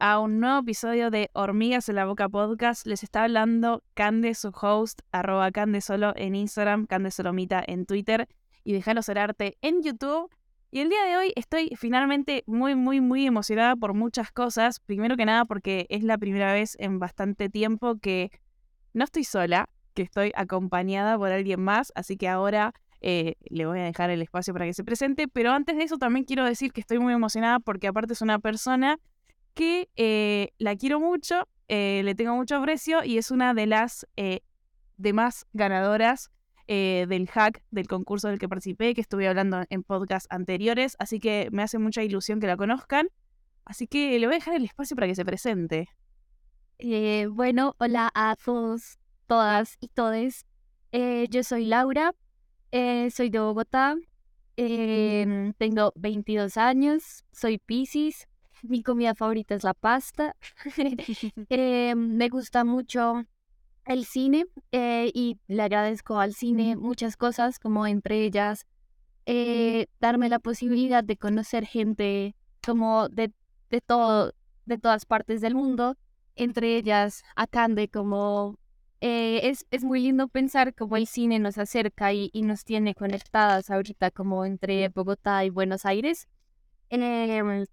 a un nuevo episodio de Hormigas en la Boca Podcast. Les está hablando Cande, su host, arroba Cande Solo en Instagram, Cande Solomita en Twitter y Déjalo Ser Arte en YouTube. Y el día de hoy estoy finalmente muy, muy, muy emocionada por muchas cosas. Primero que nada porque es la primera vez en bastante tiempo que no estoy sola, que estoy acompañada por alguien más, así que ahora eh, le voy a dejar el espacio para que se presente, pero antes de eso también quiero decir que estoy muy emocionada porque aparte es una persona que eh, la quiero mucho, eh, le tengo mucho aprecio y es una de las demás ganadoras del hack del concurso del que participé, que estuve hablando en podcasts anteriores, así que me hace mucha ilusión que la conozcan. Así que le voy a dejar el espacio para que se presente. bueno, hola a todos, todas y todes. yo soy Laura, eh, soy de Bogotá, em, tengo 22 años, soy Pisces, mi comida favorita es la pasta, eh, me gusta mucho el cine eh, y le agradezco al cine muchas cosas, como entre ellas darme la posibilidad de conocer gente como de, de, todo, de todas partes del mundo, entre ellas a Cande como eh, es, es, muy lindo pensar cómo el cine nos acerca y, y, nos tiene conectadas ahorita como entre Bogotá y Buenos Aires. Em,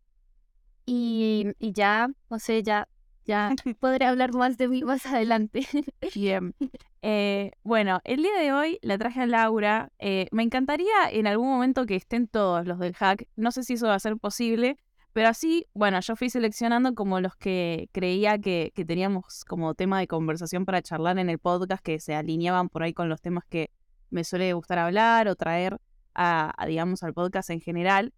y, y, ya, no sé, ya, ya podré hablar más de mí más adelante. Bien. Eh, bueno, el día de hoy la traje a Laura. Eh, me encantaría en algún momento que estén todos los del hack. No sé si eso va a ser posible, pero así, bueno, yo fui seleccionando como los que creía que, teníamos como tema de conversación para charlar en el podcast, que se alineaban por ahí con los temas que me suele gustar hablar o traer a, digamos, al podcast en general.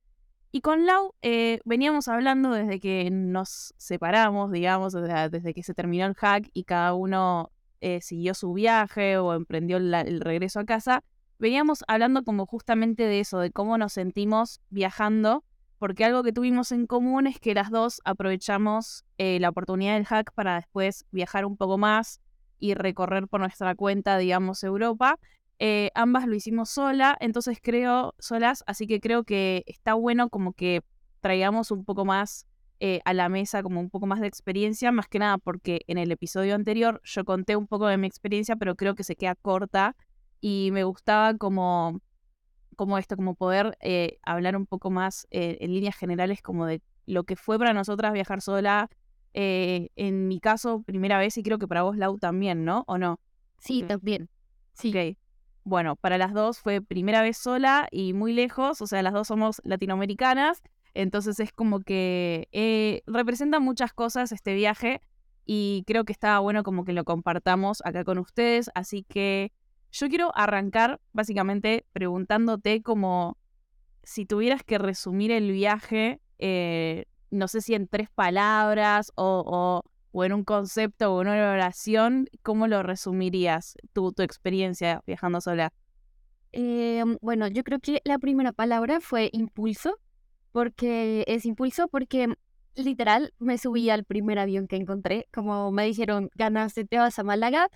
Y con Lau eh, veníamos hablando desde que nos separamos, digamos, desde, que se terminó el hack y cada uno eh, siguió su viaje o emprendió el regreso a casa. Veníamos hablando como justamente de eso, de cómo nos sentimos viajando porque algo que tuvimos en común es que las dos aprovechamos eh, la oportunidad del hack para después viajar un poco más y recorrer por nuestra cuenta, digamos, Europa. Eh, ambas lo hicimos sola, entonces creo, solas, así que creo que está bueno como que traigamos un poco más eh, a la mesa, como un poco más de experiencia, más que nada porque en el episodio anterior yo conté un poco de mi experiencia, pero creo que se queda corta y me gustaba como como esto, como poder eh, hablar un poco más eh, en líneas generales como de lo que fue para nosotras viajar sola. Eh, en mi caso, primera vez y creo que para vos, Lau, también, ¿no? ¿O no? Sí, también. Sí. Ok. Bueno, para las dos fue primera vez sola y muy lejos, o sea, las dos somos latinoamericanas, entonces es como que representa muchas cosas este viaje y creo que estaba bueno como que lo compartamos acá con ustedes, así que yo quiero arrancar básicamente preguntándote como si tuvieras que resumir el viaje, eh, no sé si en tres palabras o, en un concepto o en una oración, ¿cómo lo resumirías tu, tu experiencia viajando sola? Em, bueno, yo creo que la primera palabra fue impulso, porque es impulso porque literal me subí al primer avión que encontré, como me dijeron, ganaste, te vas a Málaga,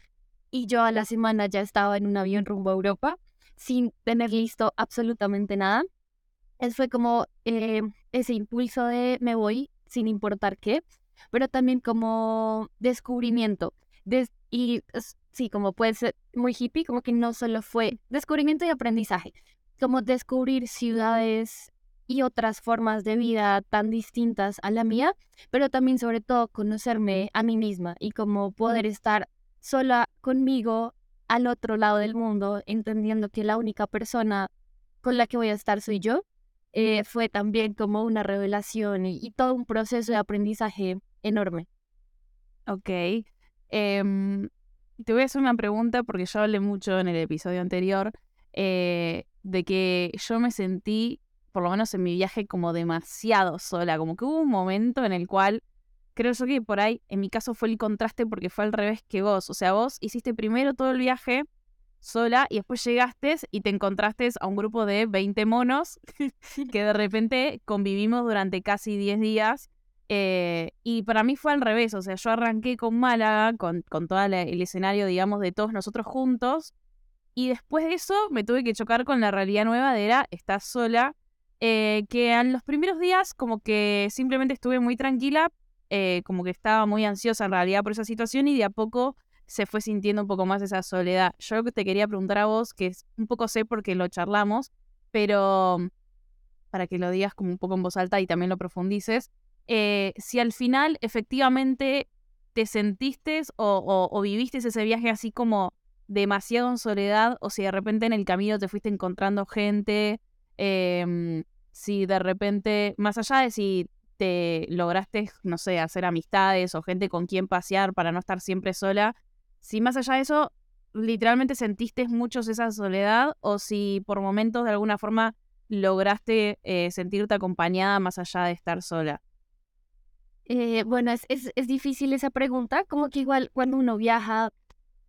y yo a la semana ya estaba en un avión rumbo a Europa sin tener listo absolutamente nada. Es fue como eh, ese impulso de me voy sin importar qué, pero también como descubrimiento. y sí, como puede ser muy hippie, como que no solo fue descubrimiento y aprendizaje, como descubrir ciudades y otras formas de vida tan distintas a la mía, pero también sobre todo conocerme a mí misma y como poder estar sola conmigo al otro lado del mundo, entendiendo que la única persona con la que voy a estar soy yo, eh, fue también como una revelación y, todo un proceso de aprendizaje enorme. Ok. Em, te voy a hacer una pregunta porque yo hablé mucho en el episodio anterior eh, de que yo me sentí, por lo menos en mi viaje, como demasiado sola, como que hubo un momento en el cual creo yo que por ahí, en mi caso fue el contraste porque fue al revés que vos. O sea, vos hiciste primero todo el viaje sola y después llegaste y te encontraste a un grupo de 20 monos que de repente convivimos durante casi 10 días. Eh, y para mí fue al revés, o sea, yo arranqué con Málaga, con, con todo el escenario, digamos, de todos nosotros juntos. Y después de eso me tuve que chocar con la realidad nueva de era, estás sola. Eh, que en los primeros días como que simplemente estuve muy tranquila eh, como que estaba muy ansiosa en realidad por esa situación y de a poco se fue sintiendo un poco más esa soledad. Yo lo que te quería preguntar a vos, que es un poco sé porque lo charlamos, pero para que lo digas como un poco en voz alta y también lo profundices, eh, si al final efectivamente te sentiste o, viviste ese viaje así como demasiado en soledad o si de repente en el camino te fuiste encontrando gente, em, si de repente, más allá de si te lograste, no sé, hacer amistades o gente con quien pasear para no estar siempre sola, si más allá de eso literalmente sentiste mucho esa soledad o si por momentos de alguna forma lograste eh, sentirte acompañada más allá de estar sola. Eh, bueno, es, es, es, difícil esa pregunta, como que igual cuando uno viaja,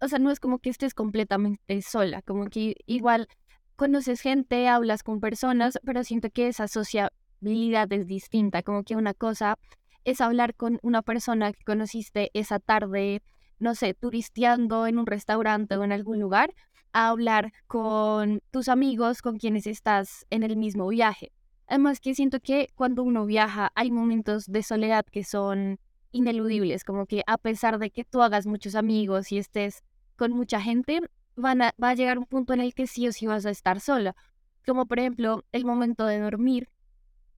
o sea, no es como que estés completamente sola, como que igual conoces gente, hablas con personas, pero siento que esa sociabilidad es distinta, como que una cosa es hablar con una persona que conociste esa tarde, no sé, turisteando en un restaurante o en algún lugar, a hablar con tus amigos con quienes estás en el mismo viaje. Además que siento que cuando uno viaja hay momentos de soledad que son ineludibles, como que a pesar de que tú hagas muchos amigos y estés con mucha gente, van a, va a llegar un punto en el que sí o sí vas a estar sola. Como por ejemplo el momento de dormir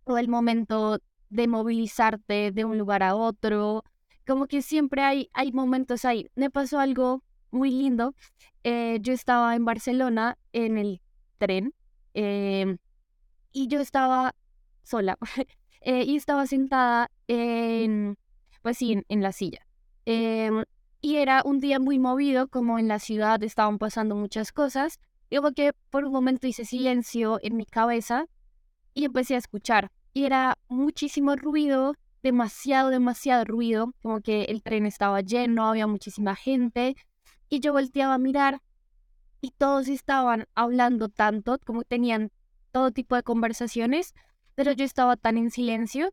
o el momento de movilizarte de un lugar a otro. Como que siempre hay, hay momentos ahí. Me pasó algo muy lindo. Eh, yo estaba en Barcelona en el tren em, y yo estaba sola eh, y estaba sentada en, pues sí, en, la silla. Em, y era un día muy movido, como en la ciudad estaban pasando muchas cosas. Como que por un momento hice silencio en mi cabeza y empecé a escuchar. Y era muchísimo ruido, demasiado, demasiado ruido, como que el tren estaba lleno, había muchísima gente y yo volteaba a mirar y todos estaban hablando tanto, como tenían todo tipo de conversaciones, pero yo estaba tan en silencio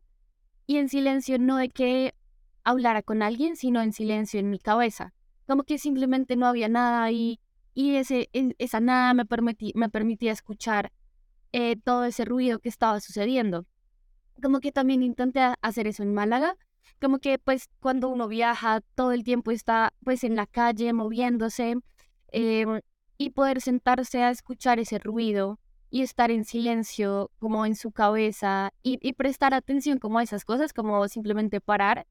y en silencio no de que hablara con alguien, sino en silencio en mi cabeza. Como que simplemente no había nada y, y ese, esa nada me, permití, me permitía escuchar eh, todo ese ruido que estaba sucediendo. Como que también intenté hacer eso en Málaga, como que pues cuando uno viaja todo el tiempo está pues en la calle moviéndose em, y poder sentarse a escuchar ese ruido y estar en silencio como en su cabeza y, prestar atención como a esas cosas, como simplemente parar,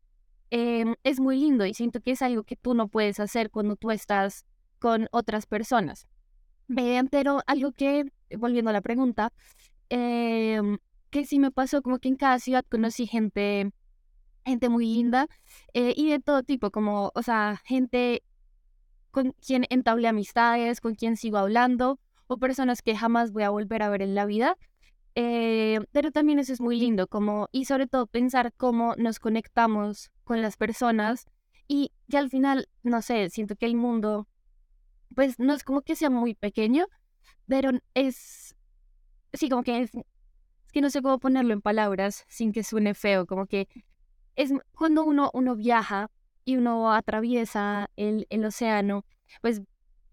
em, es muy lindo y siento que es algo que tú no puedes hacer cuando tú estás con otras personas. pero algo que, volviendo a la pregunta, em, que sí me pasó como que en cada ciudad conocí gente gente muy linda eh, y de todo tipo, como, o sea, gente con quien entablé amistades, con quien sigo hablando, o personas que jamás voy a volver a ver en la vida. Eh, pero también eso es muy lindo, como, y sobre todo pensar cómo nos conectamos con las personas y ya al final, no sé, siento que el mundo, pues no es como que sea muy pequeño, pero es, sí, como que es, es que no sé cómo ponerlo en palabras sin que suene feo, como que es cuando uno, uno viaja y uno atraviesa el, el océano, pues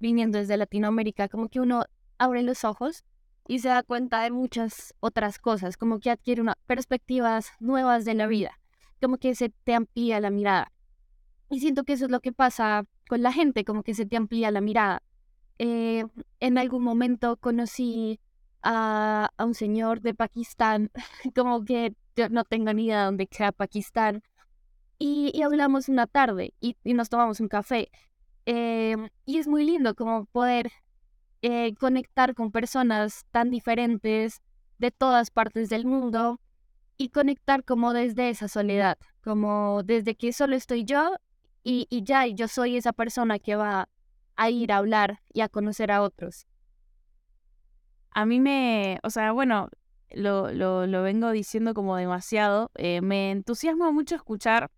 viniendo desde Latinoamérica, como que uno abre los ojos y se da cuenta de muchas otras cosas, como que adquiere unas perspectivas nuevas de la vida, como que se te amplía la mirada. Y siento que eso es lo que pasa con la gente, como que se te amplía la mirada. Eh, en algún momento conocí a, a, un señor de Pakistán, como que no tengo ni idea de dónde queda Pakistán. Y, hablamos una tarde y, nos tomamos un café. Em, y es muy lindo como poder eh, conectar con personas tan diferentes de todas partes del mundo y conectar como desde esa soledad, como desde que solo estoy yo y, y ya, yo soy esa persona que va a ir a hablar y a conocer a otros. A mí me, o sea, bueno, lo, lo, lo vengo diciendo como demasiado. Eh, me entusiasma mucho escuchar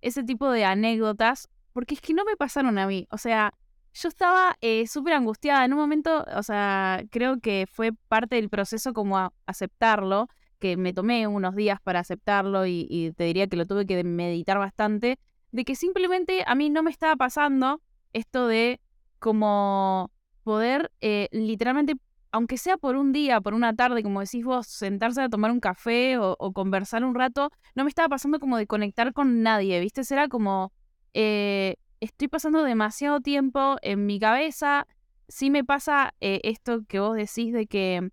ese tipo de anécdotas, porque es que no me pasaron a mí. O sea, yo estaba eh, súper angustiada. En un momento, o sea, creo que fue parte del proceso como aceptarlo, que me tomé unos días para aceptarlo y, y te diría que lo tuve que meditar bastante, de que simplemente a mí no me estaba pasando esto de como poder eh, literalmente aunque sea por un día, por una tarde, como decís vos, sentarse a tomar un café o, conversar un rato, no me estaba pasando como de conectar con nadie, ¿viste? Será como, eh, estoy pasando demasiado tiempo en mi cabeza. Sí me pasa eh, esto que vos decís de que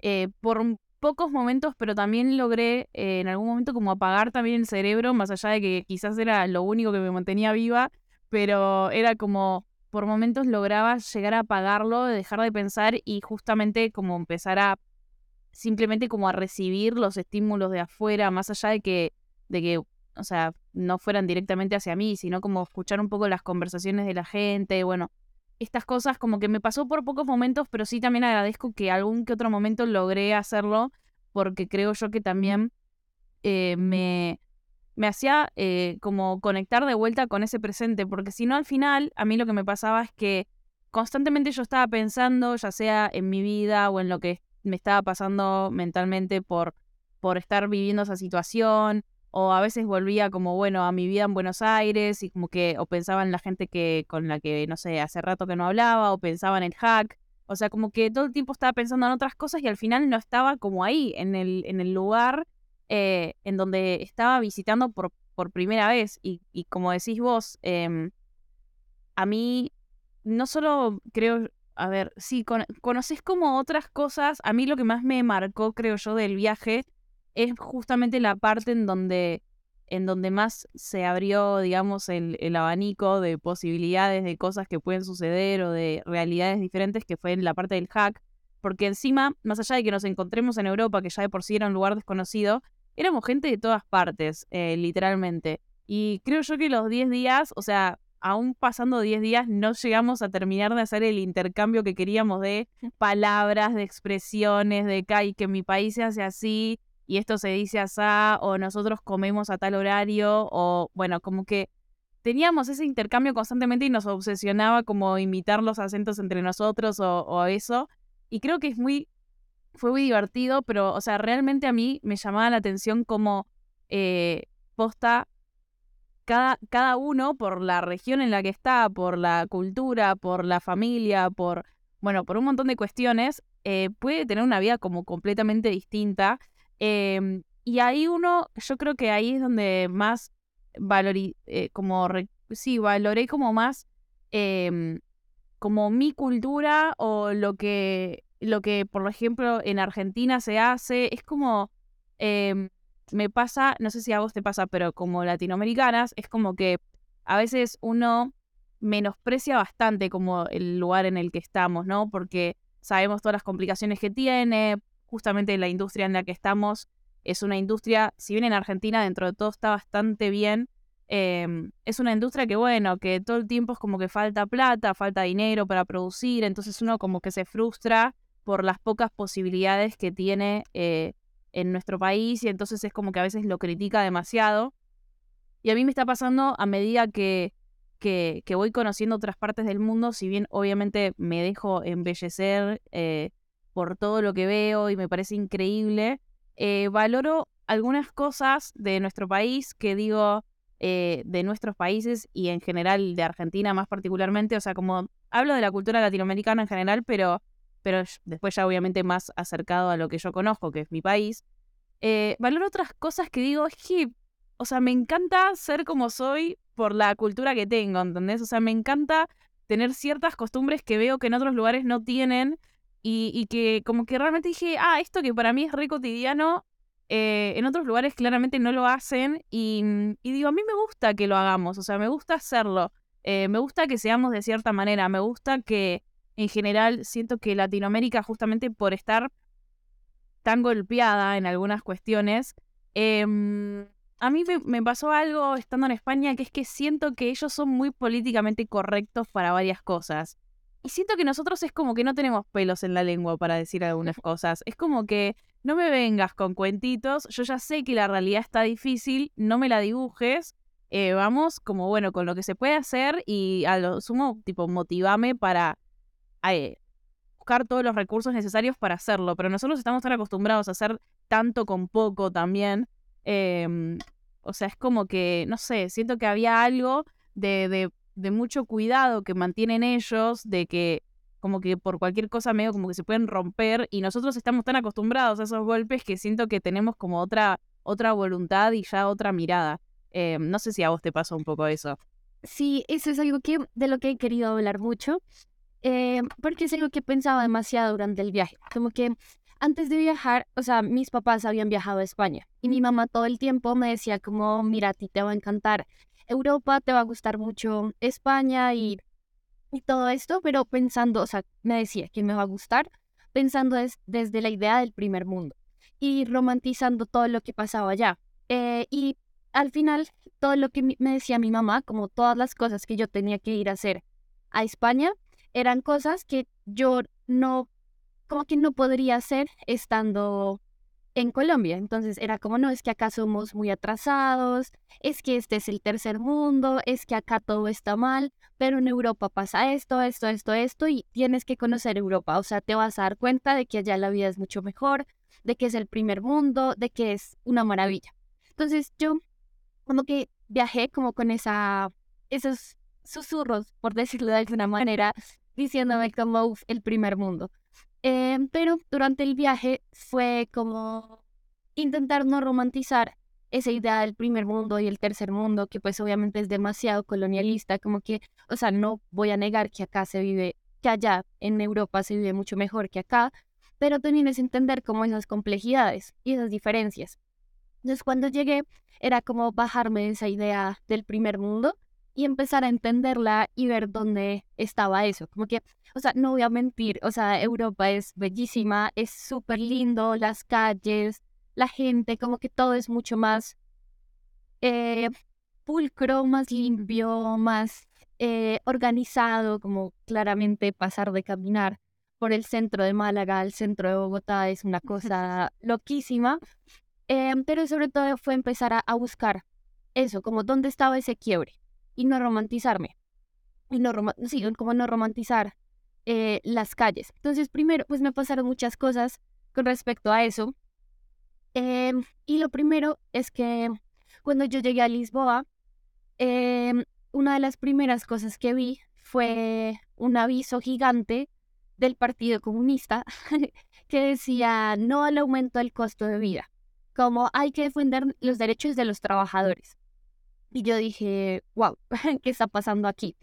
eh, por pocos momentos, pero también logré en algún momento como apagar también el cerebro, más allá de que quizás era lo único que me mantenía viva, pero era como por momentos lograba llegar a apagarlo, dejar de pensar y justamente como empezar a simplemente como a recibir los estímulos de afuera, más allá de que, de que, o sea, no fueran directamente hacia mí, sino como escuchar un poco las conversaciones de la gente, bueno, estas cosas como que me pasó por pocos momentos, pero sí también agradezco que algún que otro momento logré hacerlo, porque creo yo que también eh, me, me hacía eh, como conectar de vuelta con ese presente, porque si no al final a mí lo que me pasaba es que constantemente yo estaba pensando, ya sea en mi vida o en lo que me estaba pasando mentalmente por, por estar viviendo esa situación, o a veces volvía como, bueno, a mi vida en Buenos Aires y como que, o pensaba en la gente que, con la que, no sé, hace rato que no hablaba, o pensaba en el hack, o sea, como que todo el tiempo estaba pensando en otras cosas y al final no estaba como ahí, en el, en el lugar eh, en donde estaba visitando por, por primera vez. Y, como decís vos, em, a mí no solo creo, a ver, sí, conoces como otras cosas. A mí lo que más me marcó, creo yo, del viaje es justamente la parte en donde en donde más se abrió, digamos, el, el, abanico de posibilidades de cosas que pueden suceder o de realidades diferentes, que fue en la parte del hack, porque encima, más allá de que nos encontremos en Europa, que ya de por sí era un lugar desconocido, éramos gente de todas partes, eh, literalmente. Y creo yo que los 10 días, o sea, aún pasando 10 días, no llegamos a terminar de hacer el intercambio que queríamos de palabras, de expresiones, de que, que mi país se hace así y esto se dice así, o nosotros comemos a tal horario, o bueno, como que teníamos ese intercambio constantemente y nos obsesionaba como imitar los acentos entre nosotros o, eso. Y creo que es muy fue muy divertido, pero, o sea, realmente a mí me llamaba la atención como eh, posta cada, cada uno por la región en la que está, por la cultura, por la familia, por, bueno, por un montón de cuestiones, eh, puede tener una vida como completamente distinta. Em, y ahí uno, yo creo que ahí es donde más valoré, eh, como, sí, valoré como más em, como mi cultura o lo que lo que, por ejemplo, en Argentina se hace, es como, em, me pasa, no sé si a vos te pasa, pero como latinoamericanas, es como que a veces uno menosprecia bastante como el lugar en el que estamos, ¿no? Porque sabemos todas las complicaciones que tiene, justamente la industria en la que estamos es una industria, si bien en Argentina dentro de todo está bastante bien, em, es una industria que, bueno, que todo el tiempo es como que falta plata, falta dinero para producir, entonces uno como que se frustra por las pocas posibilidades que tiene eh, en nuestro país y entonces es como que a veces lo critica demasiado. Y a mí me está pasando a medida que, que, voy conociendo otras partes del mundo, si bien obviamente me dejo embellecer eh, por todo lo que veo y me parece increíble, eh, valoro algunas cosas de nuestro país que digo, de nuestros países y en general de Argentina más particularmente, o sea, como hablo de la cultura latinoamericana en general, pero pero después ya obviamente más acercado a lo que yo conozco, que es mi país, eh, valoro otras cosas que digo, es o sea, me encanta ser como soy por la cultura que tengo, ¿entendés? O sea, me encanta tener ciertas costumbres que veo que en otros lugares no tienen y, que como que realmente dije, ah, esto que para mí es re cotidiano, eh, en otros lugares claramente no lo hacen y, digo, a mí me gusta que lo hagamos, o sea, me gusta hacerlo, eh, me gusta que seamos de cierta manera, me gusta que en general siento que Latinoamérica, justamente por estar tan golpeada en algunas cuestiones, em, a mí me, pasó algo estando en España, que es que siento que ellos son muy políticamente correctos para varias cosas. Y siento que nosotros es como que no tenemos pelos en la lengua para decir algunas cosas. Es como que no me vengas con cuentitos, yo ya sé que la realidad está difícil, no me la dibujes. Eh, vamos como bueno con lo que se puede hacer y a lo sumo tipo motivame para eh, buscar todos los recursos necesarios para hacerlo, pero nosotros estamos tan acostumbrados a hacer tanto con poco también. Em, o sea, es como que, no sé, siento que había algo de, de, mucho cuidado que mantienen ellos, de que como que por cualquier cosa medio como que se pueden romper y nosotros estamos tan acostumbrados a esos golpes que siento que tenemos como otra, otra voluntad y ya otra mirada. Eh, no sé si a vos te pasó un poco eso. Sí, eso es algo que, de lo que he querido hablar mucho, eh, porque es algo que pensaba demasiado durante el viaje. Como que antes de viajar, o sea, mis papás habían viajado a España y mi mamá todo el tiempo me decía como, mira, a ti te va a encantar Europa, te va a gustar mucho España y, y todo esto, pero pensando, o sea, me decía que me va a gustar, pensando desde la idea del primer mundo y romantizando todo lo que pasaba allá. Eh, y al final, todo lo que me decía mi mamá, como todas las cosas que yo tenía que ir a hacer a España, eran cosas que yo no como que no podría hacer estando en Colombia. Entonces era como, no, es que acá somos muy atrasados, es que este es el tercer mundo, es que acá todo está mal, pero en Europa pasa esto, esto, esto, esto, y tienes que conocer Europa. O sea, te vas a dar cuenta de que allá la vida es mucho mejor, de que es el primer mundo, de que es una maravilla. Entonces yo como que viajé como con esa, esos susurros, por decirlo de alguna manera, diciéndome como el primer mundo. Em, pero durante el viaje fue como intentar no romantizar esa idea del primer mundo y el tercer mundo, que pues obviamente es demasiado colonialista, como que, o sea, no voy a negar que acá se vive, que allá en Europa se vive mucho mejor que acá, pero también es entender como esas complejidades y esas diferencias. Entonces cuando llegué era como bajarme de esa idea del primer mundo y empezar a entenderla y ver dónde estaba eso. Como que, o sea, no voy a mentir, o sea, Europa es bellísima, es súper lindo, las calles, la gente, como que todo es mucho más eh, pulcro, más limpio, más eh, organizado, como claramente pasar de caminar por el centro de Málaga al centro de Bogotá es una cosa loquísima. Eh, pero sobre todo fue empezar a buscar eso, como dónde estaba ese quiebre y no romantizarme. Y no sí, como no romantizar eh, las calles. Entonces, primero, pues me pasaron muchas cosas con respecto a eso. Em, y lo primero es que cuando yo llegué a Lisboa, em, una de las primeras cosas que vi fue un aviso gigante del Partido Comunista que decía no al aumento del costo de vida, como hay que defender los derechos de los trabajadores. Y yo dije, wow, ¿qué está pasando aquí?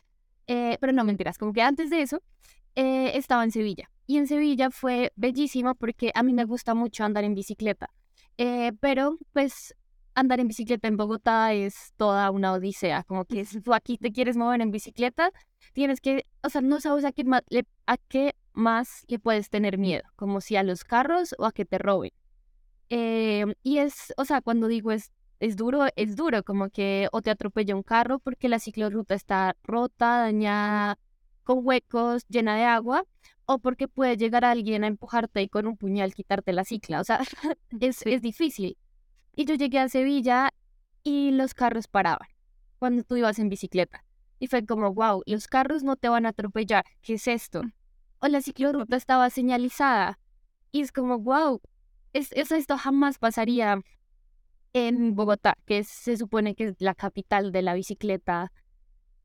Eh, pero no mentiras, como que antes de eso eh, estaba en Sevilla. Y en Sevilla fue bellísimo porque a mí me gusta mucho andar en bicicleta. Eh, pero pues andar en bicicleta en Bogotá es toda una odisea. Como que si tú aquí te quieres mover en bicicleta, tienes que, o sea, no sabes a qué, más, a qué más le puedes tener miedo, como si a los carros o a que te roben. y es, o sea, cuando digo es es duro, es duro, como que o te atropella un carro porque la ciclorruta está rota, dañada, con huecos, llena de agua, o porque puede llegar alguien a empujarte y con un puñal quitarte la cicla. O sea, es, es difícil. Y yo llegué a Sevilla y los carros paraban cuando tú ibas en bicicleta. Y fue como, wow, los carros no te van a atropellar. ¿Qué es esto? O la ciclorruta estaba señalizada. Y es como, wow, es, esto jamás pasaría en Bogotá, que se supone que es la capital de la bicicleta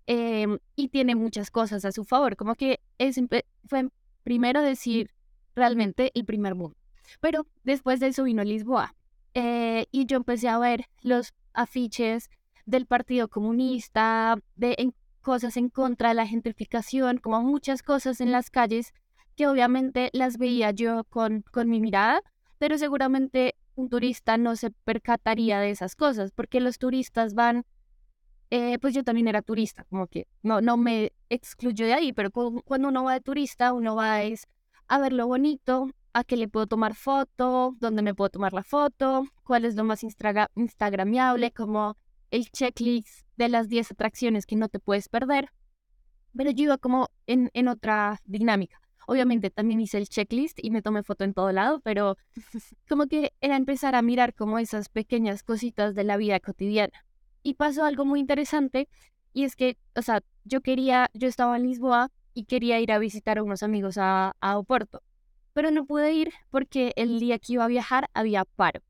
em, y tiene muchas cosas a su favor, como que es, fue primero decir realmente el primer mundo. Pero después de eso vino Lisboa eh, y yo empecé a ver los afiches del Partido Comunista, de cosas en contra de la gentrificación, como muchas cosas en las calles que obviamente las veía yo con, con mi mirada, pero seguramente un turista no se percataría de esas cosas, porque los turistas van, eh, pues yo también era turista, como que no, no me excluyo de ahí, pero cuando uno va de turista, uno va es a ver lo bonito, a qué le puedo tomar foto, dónde me puedo tomar la foto, cuál es lo más instagramiable, como el checklist de las 10 atracciones que no te puedes perder. Pero yo iba como en, en otra dinámica. Obviamente también hice el checklist y me tomé foto en todo lado, pero como que era empezar a mirar como esas pequeñas cositas de la vida cotidiana. Y pasó algo muy interesante y es que, o sea, yo quería, yo estaba en Lisboa y quería ir a visitar a unos amigos a, a Oporto, pero no pude ir porque el día que iba a viajar había paro.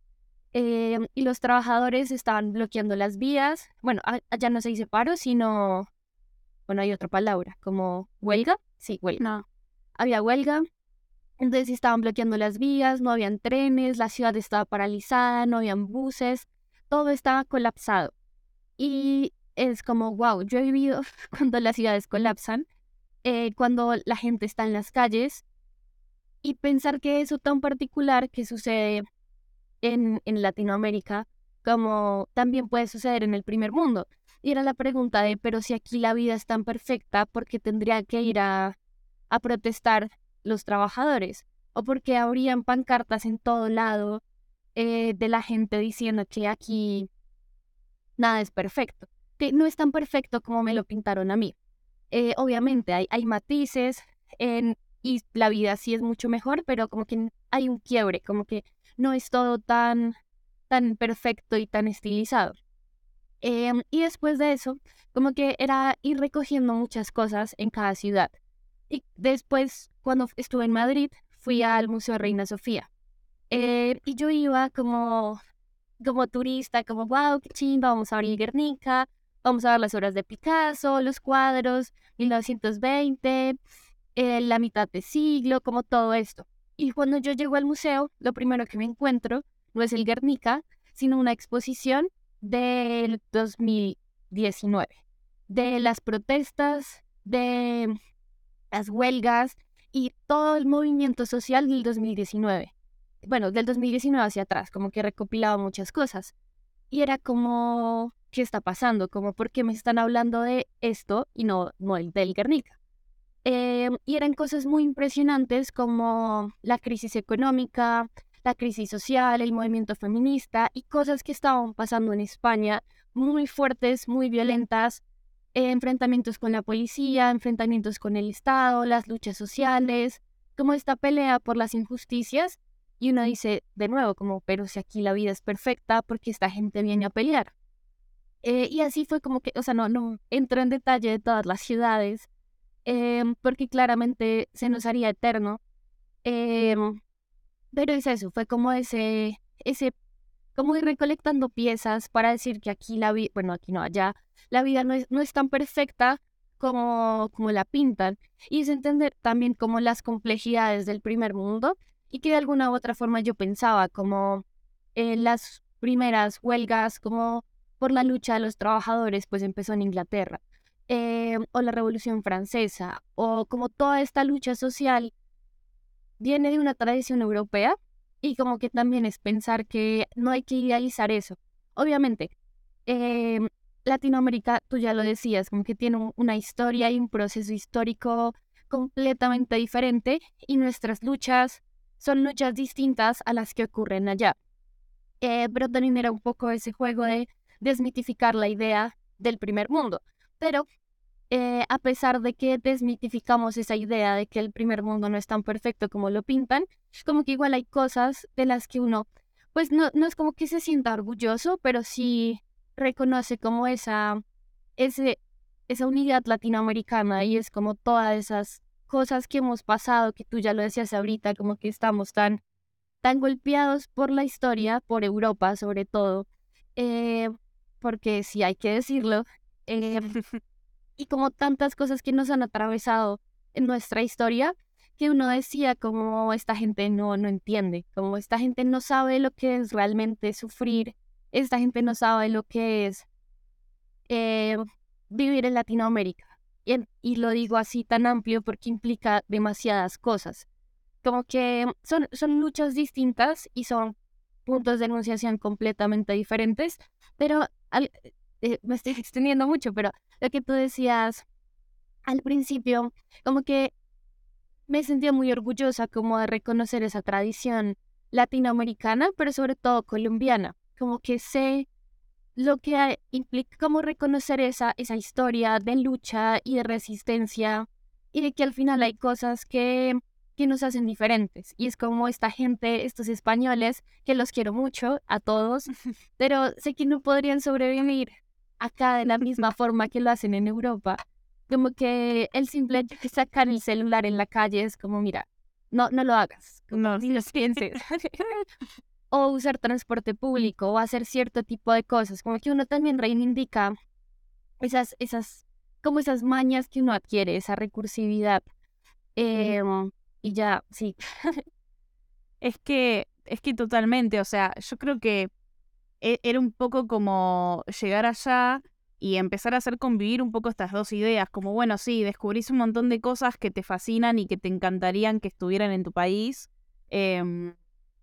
Em, y los trabajadores estaban bloqueando las vías. Bueno, allá no se dice paro, sino, bueno, hay otra palabra, como huelga. Sí, huelga. No. Había huelga, entonces estaban bloqueando las vías, no habían trenes, la ciudad estaba paralizada, no habían buses, todo estaba colapsado. Y es como, wow, yo he vivido cuando las ciudades colapsan, eh, cuando la gente está en las calles, y pensar que eso tan particular que sucede en, en Latinoamérica, como también puede suceder en el primer mundo. Y era la pregunta de, pero si aquí la vida es tan perfecta, ¿por qué tendría que ir a, a protestar los trabajadores? ¿O porque habrían pancartas en todo lado eh, de la gente diciendo que aquí nada es perfecto? Que no es tan perfecto como me lo pintaron a mí. Eh, obviamente hay, hay matices en, y la vida sí es mucho mejor, pero como que hay un quiebre, como que no es todo tan, tan perfecto y tan estilizado. Em, y después de eso, como que era ir recogiendo muchas cosas en cada ciudad. Y después, cuando estuve en Madrid, fui al Museo Reina Sofía. Eh, y yo iba como, como turista, como, wow, qué chimba, vamos a abrir Guernica, vamos a ver las obras de Picasso, los cuadros, 1920, eh, la mitad de siglo, como todo esto. Y cuando yo llego al museo, lo primero que me encuentro no es el Guernica, sino una exposición del 2019, de las protestas, de las huelgas y todo el movimiento social del 2019. Bueno, del 2019 hacia atrás, como que recopilaba muchas cosas. Y era como, ¿qué está pasando? Como, ¿por qué me están hablando de esto y no, no el del Guernica? Em, y eran cosas muy impresionantes como la crisis económica, la crisis social, el movimiento feminista y cosas que estaban pasando en España muy fuertes, muy violentas, enfrentamientos con la policía, enfrentamientos con el Estado, las luchas sociales, como esta pelea por las injusticias. Y uno dice de nuevo, como, pero si aquí la vida es perfecta, porque esta gente viene a pelear? Eh, y así fue como que, o sea, no, no entro en detalle de todas las ciudades, em, porque claramente se nos haría eterno. Em, pero es eso, fue como ese, ese, como ir recolectando piezas para decir que aquí la vida, bueno, aquí no, allá, la vida no es, no es tan perfecta como, como la pintan. Y es entender también como las complejidades del primer mundo y que de alguna u otra forma yo pensaba como las primeras huelgas, como por la lucha de los trabajadores, pues empezó en Inglaterra, eh, o la Revolución Francesa, o como toda esta lucha social viene de una tradición europea y como que también es pensar que no hay que idealizar eso. Obviamente, em, Latinoamérica, tú ya lo decías, como que tiene una historia y un proceso histórico completamente diferente y nuestras luchas son luchas distintas a las que ocurren allá. Eh, pero también era un poco ese juego de desmitificar la idea del primer mundo. Pero eh, a pesar de que desmitificamos esa idea de que el primer mundo no es tan perfecto como lo pintan, como que igual hay cosas de las que uno, pues no, no es como que se sienta orgulloso, pero sí reconoce como esa, ese, esa unidad latinoamericana y es como todas esas cosas que hemos pasado, que tú ya lo decías ahorita, como que estamos tan, tan golpeados por la historia, por Europa sobre todo, eh, porque si hay que decirlo, eh, y como tantas cosas que nos han atravesado en nuestra historia, que uno decía como esta gente no, no entiende, como esta gente no sabe lo que es realmente sufrir, esta gente no sabe lo que es eh, vivir en Latinoamérica. Y, y, lo digo así tan amplio porque implica demasiadas cosas. Como que son, son luchas distintas y son puntos de enunciación completamente diferentes, pero eh, me estoy extendiendo mucho, pero lo que tú decías al principio, como que me sentía muy orgullosa como de reconocer esa tradición latinoamericana, pero sobre todo colombiana, como que sé lo que implica como reconocer esa, esa historia de lucha y de resistencia y de que al final hay cosas que, que nos hacen diferentes. Y es como esta gente, estos españoles, que los quiero mucho a todos, pero sé que no podrían sobrevivir acá de la misma forma que lo hacen en Europa. Como que el simple hecho de sacar el celular en la calle es como, mira, no, no lo hagas, no, ni lo pienses. o usar transporte público o hacer cierto tipo de cosas, como que uno también reivindica esas, esas, como esas mañas que uno adquiere, esa recursividad. Em, y ya, sí. es que, es que totalmente, o sea, yo creo que era un poco como llegar allá y empezar a hacer convivir un poco estas dos ideas, como bueno, sí, descubrís un montón de cosas que te fascinan y que te encantarían que estuvieran en tu país. Em,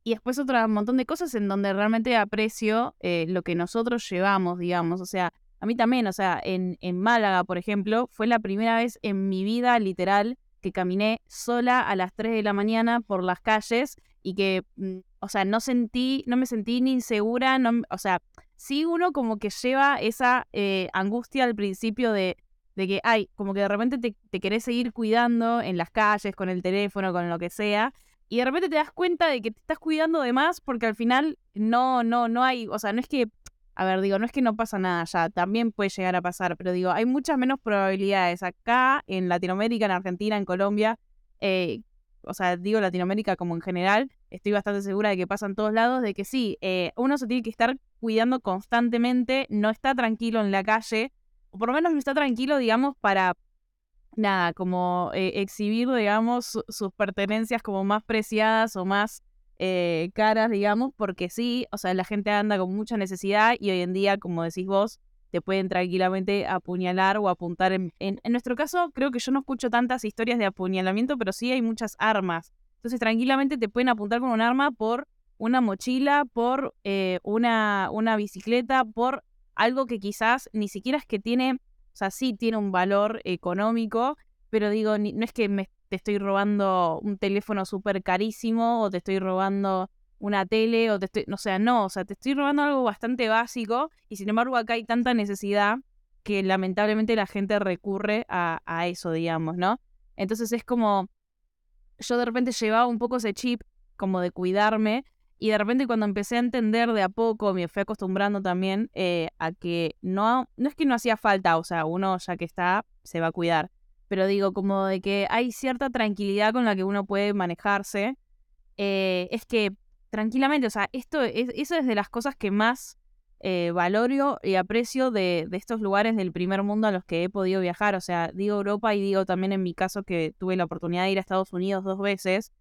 y después otro montón de cosas en donde realmente aprecio eh, lo que nosotros llevamos, digamos. O sea, a mí también, o sea, en, en Málaga, por ejemplo, fue la primera vez en mi vida literal que caminé sola a las 3 de la mañana por las calles y que, mm, o sea, no sentí, no me sentí ni insegura, no, o sea, sí uno como que lleva esa eh, angustia al principio de, de que, ay, como que de repente te, te, querés seguir cuidando en las calles, con el teléfono, con lo que sea, y de repente te das cuenta de que te estás cuidando de más porque al final no, no, no hay, o sea, no es que, a ver, digo, no es que no pasa nada ya, también puede llegar a pasar, pero digo, hay muchas menos probabilidades acá, en Latinoamérica, en Argentina, en Colombia, eh, o sea, digo Latinoamérica como en general, estoy bastante segura de que pasa en todos lados, de que sí, eh, uno se tiene que estar cuidando constantemente, no está tranquilo en la calle, o por lo menos no está tranquilo, digamos, para, nada, como eh, exhibir, digamos, sus pertenencias como más preciadas o más eh, caras, digamos, porque sí, o sea, la gente anda con mucha necesidad y hoy en día, como decís vos, te pueden tranquilamente apuñalar o apuntar. En, en, nuestro caso, creo que yo no escucho tantas historias de apuñalamiento, pero sí hay muchas armas. Entonces, tranquilamente te pueden apuntar con un arma por una mochila, por eh, una, una bicicleta, por algo que quizás ni siquiera es que tiene, o sea, sí tiene un valor económico, pero digo, no es que me, te estoy robando un teléfono súper carísimo o te estoy robando una tele o te estoy, o sea, no, o sea, te estoy robando algo bastante básico y sin embargo acá hay tanta necesidad que lamentablemente la gente recurre a, a eso, digamos, ¿no? Entonces es como, yo de repente llevaba un poco ese chip como de cuidarme y de repente cuando empecé a entender de a poco, me fui acostumbrando también eh, a que no, no es que no hacía falta, o sea, uno ya que está, se va a cuidar, pero digo como de que hay cierta tranquilidad con la que uno puede manejarse, eh, es que tranquilamente, o sea, esto es, eso es de las cosas que más eh, valoro y aprecio de, de, estos lugares del primer mundo a los que he podido viajar. O sea, digo Europa y digo también en mi caso que tuve la oportunidad de ir a Estados Unidos dos veces.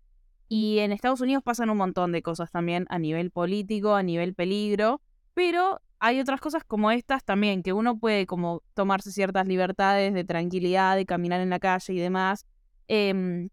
Y en Estados Unidos pasan un montón de cosas también a nivel político, a nivel peligro, pero hay otras cosas como estas también, que uno puede como tomarse ciertas libertades de tranquilidad, de caminar en la calle y demás. Eh,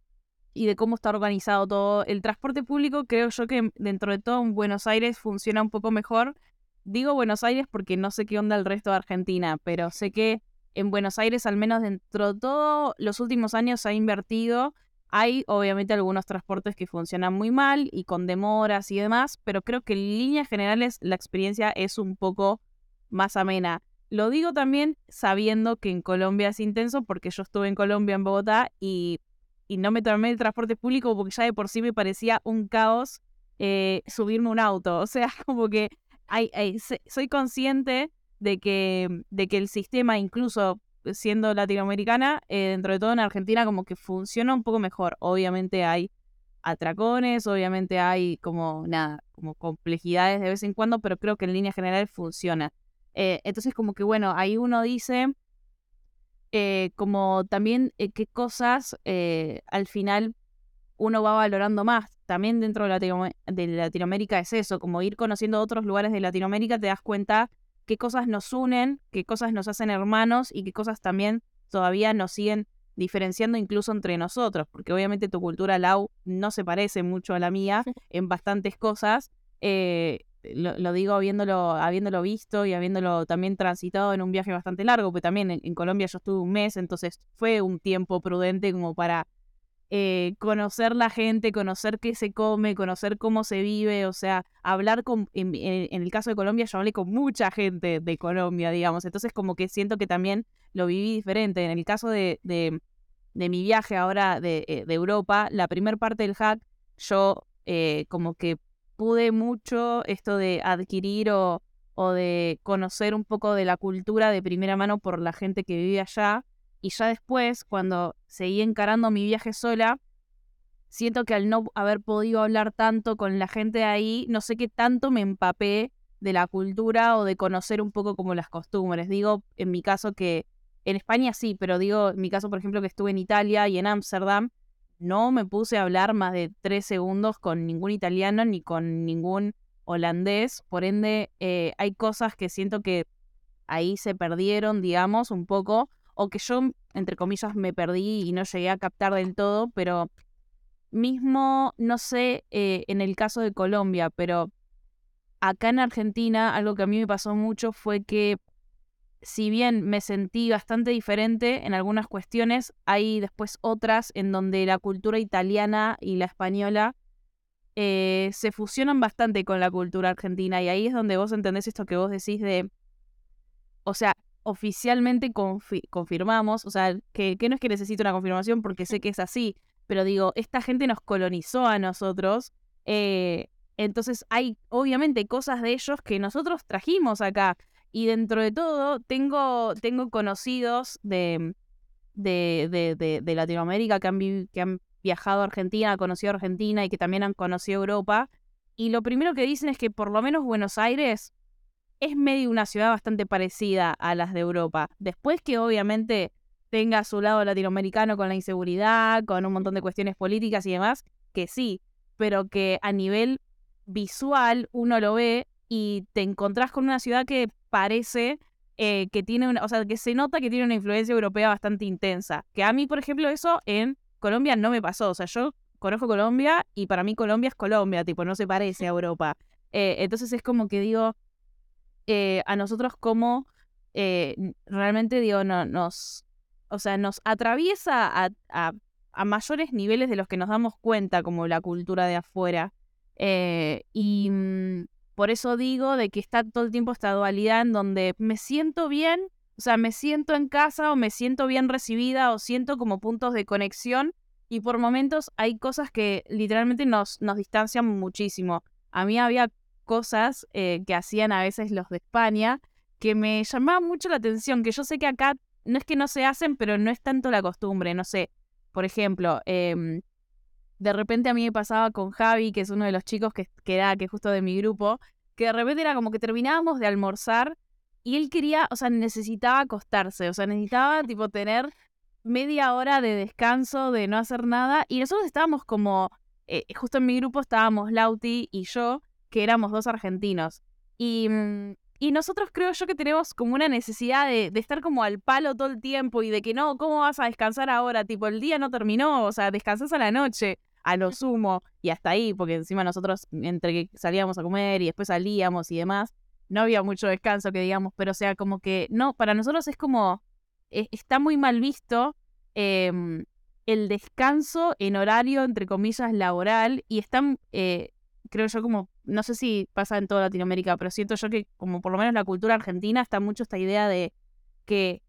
y de cómo está organizado todo. El transporte público creo yo que dentro de todo en Buenos Aires funciona un poco mejor. Digo Buenos Aires porque no sé qué onda el resto de Argentina, pero sé que en Buenos Aires, al menos dentro de todo, los últimos años ha invertido. Hay obviamente algunos transportes que funcionan muy mal y con demoras y demás, pero creo que en líneas generales la experiencia es un poco más amena. Lo digo también sabiendo que en Colombia es intenso porque yo estuve en Colombia, en Bogotá, y y no me tomé el transporte público porque ya de por sí me parecía un caos eh, subirme un auto. O sea, como que soy consciente de que, de que el sistema, incluso siendo latinoamericana, eh, dentro de todo en Argentina, como que funciona un poco mejor. Obviamente hay atracones, obviamente hay como nada, como complejidades de vez en cuando, pero creo que en línea general funciona. Eh, entonces, como que bueno, ahí uno dice eh, como también eh, qué cosas eh, al final uno va valorando más. También dentro de, de, Latinoamérica es eso, como ir conociendo otros lugares de Latinoamérica, te das cuenta qué cosas nos unen, qué cosas nos hacen hermanos y qué cosas también todavía nos siguen diferenciando incluso entre nosotros, porque obviamente tu cultura Lau no se parece mucho a la mía en bastantes cosas. Eh, lo, digo habiéndolo, habiéndolo visto y habiéndolo también transitado en un viaje bastante largo, porque también en, Colombia yo estuve un mes, entonces fue un tiempo prudente como para eh, conocer la gente, conocer qué se come, conocer cómo se vive, o sea, hablar con, en, el caso de Colombia yo hablé con mucha gente de Colombia, digamos, entonces como que siento que también lo viví diferente. En el caso de, de, mi viaje ahora de, eh, de Europa, la primer parte del hack, yo eh, como que pude mucho esto de adquirir o, o de conocer un poco de la cultura de primera mano por la gente que vive allá. Y ya después, cuando seguí encarando mi viaje sola, siento que al no haber podido hablar tanto con la gente de ahí, no sé qué tanto me empapé de la cultura o de conocer un poco como las costumbres. Digo, en mi caso que en España sí, pero digo, en mi caso, por ejemplo, que estuve en Italia y en Ámsterdam, no me puse a hablar más de tres segundos con ningún italiano ni con ningún holandés, por ende eh, hay cosas que siento que ahí se perdieron, digamos, un poco, o que yo, entre comillas, me perdí y no llegué a captar del todo, pero mismo, no sé, eh, en el caso de Colombia, pero acá en Argentina algo que a mí me pasó mucho fue que si bien me sentí bastante diferente en algunas cuestiones, hay después otras en donde la cultura italiana y la española eh, se fusionan bastante con la cultura argentina y ahí es donde vos entendés esto que vos decís de, o sea, oficialmente confirmamos, o sea, que, no es que necesite una confirmación porque sé que es así, pero digo, esta gente nos colonizó a nosotros, eh, entonces hay obviamente cosas de ellos que nosotros trajimos acá. Y dentro de todo, tengo, tengo conocidos de, de, de, de Latinoamérica que han, que han viajado a Argentina, conocido Argentina y que también han conocido Europa. Y lo primero que dicen es que por lo menos Buenos Aires es medio una ciudad bastante parecida a las de Europa. Después que obviamente tenga su lado latinoamericano con la inseguridad, con un montón de cuestiones políticas y demás, que sí, pero que a nivel visual uno lo ve y te encontrás con una ciudad que parece eh, que tiene una, o sea, que se nota que tiene una influencia europea bastante intensa. Que a mí, por ejemplo, eso en Colombia no me pasó. O sea, yo conozco Colombia y para mí Colombia es Colombia, tipo, no se parece a Europa. Eh, entonces es como que digo, eh, a nosotros como realmente digo, no, nos, o sea, nos atraviesa a, a, a, mayores niveles de los que nos damos cuenta como la cultura de afuera. y mm, por eso digo de que está todo el tiempo esta dualidad en donde me siento bien, o sea, me siento en casa o me siento bien recibida o siento como puntos de conexión y por momentos hay cosas que literalmente nos, nos distancian muchísimo. A mí había cosas eh, que hacían a veces los de España que me llamaban mucho la atención, que yo sé que acá no es que no se hacen, pero no es tanto la costumbre, no sé. Por ejemplo, eh, de repente a mí me pasaba con Javi, que es uno de los chicos que, que era que justo de mi grupo, que de repente era como que terminábamos de almorzar y él quería, o sea, necesitaba acostarse, o sea, necesitaba tipo tener media hora de descanso, de no hacer nada, y nosotros estábamos como, eh, justo en mi grupo estábamos Lauti y yo, que éramos dos argentinos, y, mm, y nosotros creo yo que tenemos como una necesidad de, de, estar como al palo todo el tiempo y de que no, ¿cómo vas a descansar ahora? Tipo, el día no terminó, o sea, descansas a la noche a lo sumo y hasta ahí, porque encima nosotros entre que salíamos a comer y después salíamos y demás, no había mucho descanso que digamos, pero o sea, como que no, para nosotros es como, e, está muy mal visto em, el descanso en horario, entre comillas, laboral y están, eh, creo yo, como, no sé si pasa en toda Latinoamérica, pero siento yo que como por lo menos la cultura argentina está mucho esta idea de que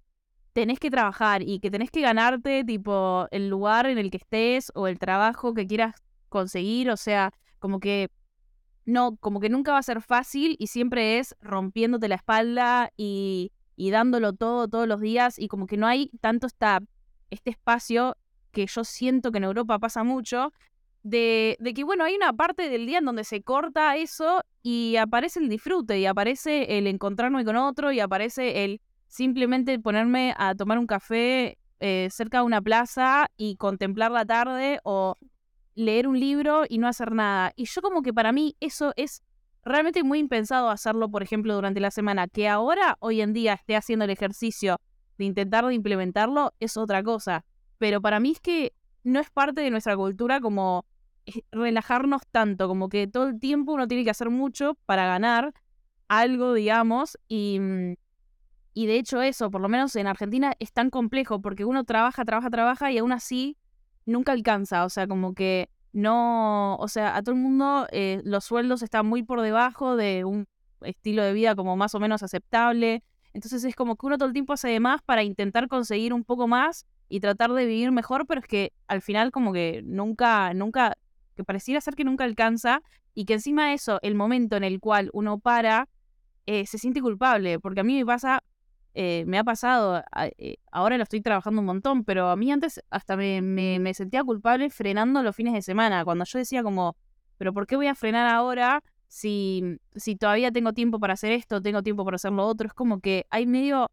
tenés que trabajar y que tenés que ganarte tipo el lugar en el que estés o el trabajo que quieras conseguir, o sea, como que no, como que nunca va a ser fácil y siempre es rompiéndote la espalda y, y dándolo todo todos los días y como que no hay tanto esta, este espacio que yo siento que en Europa pasa mucho, de, de, que, bueno, hay una parte del día en donde se corta eso y aparece el disfrute y aparece el encontrarme con otro y aparece el simplemente ponerme a tomar un café eh, cerca de una plaza y contemplar la tarde o leer un libro y no hacer nada. Y yo como que para mí eso es realmente muy impensado hacerlo, por ejemplo, durante la semana. Que ahora, hoy en día, esté haciendo el ejercicio de intentar de implementarlo es otra cosa. Pero para mí es que no es parte de nuestra cultura como relajarnos tanto, como que todo el tiempo uno tiene que hacer mucho para ganar algo, digamos, y mm, y de hecho eso, por lo menos en Argentina, es tan complejo porque uno trabaja, trabaja, trabaja y aún así nunca alcanza. O sea, como que no, o sea, a todo el mundo eh, los sueldos están muy por debajo de un estilo de vida como más o menos aceptable. Entonces es como que uno todo el tiempo hace de más para intentar conseguir un poco más y tratar de vivir mejor, pero es que al final como que nunca, nunca, que pareciera ser que nunca alcanza y que encima de eso, el momento en el cual uno para, eh, se siente culpable, porque a mí me pasa eh, me ha pasado, eh, ahora lo estoy trabajando un montón, pero a mí antes hasta me, me, sentía culpable frenando los fines de semana, cuando yo decía como, pero ¿por qué voy a frenar ahora si, si todavía tengo tiempo para hacer esto, tengo tiempo para hacer lo otro? Es como que hay medio,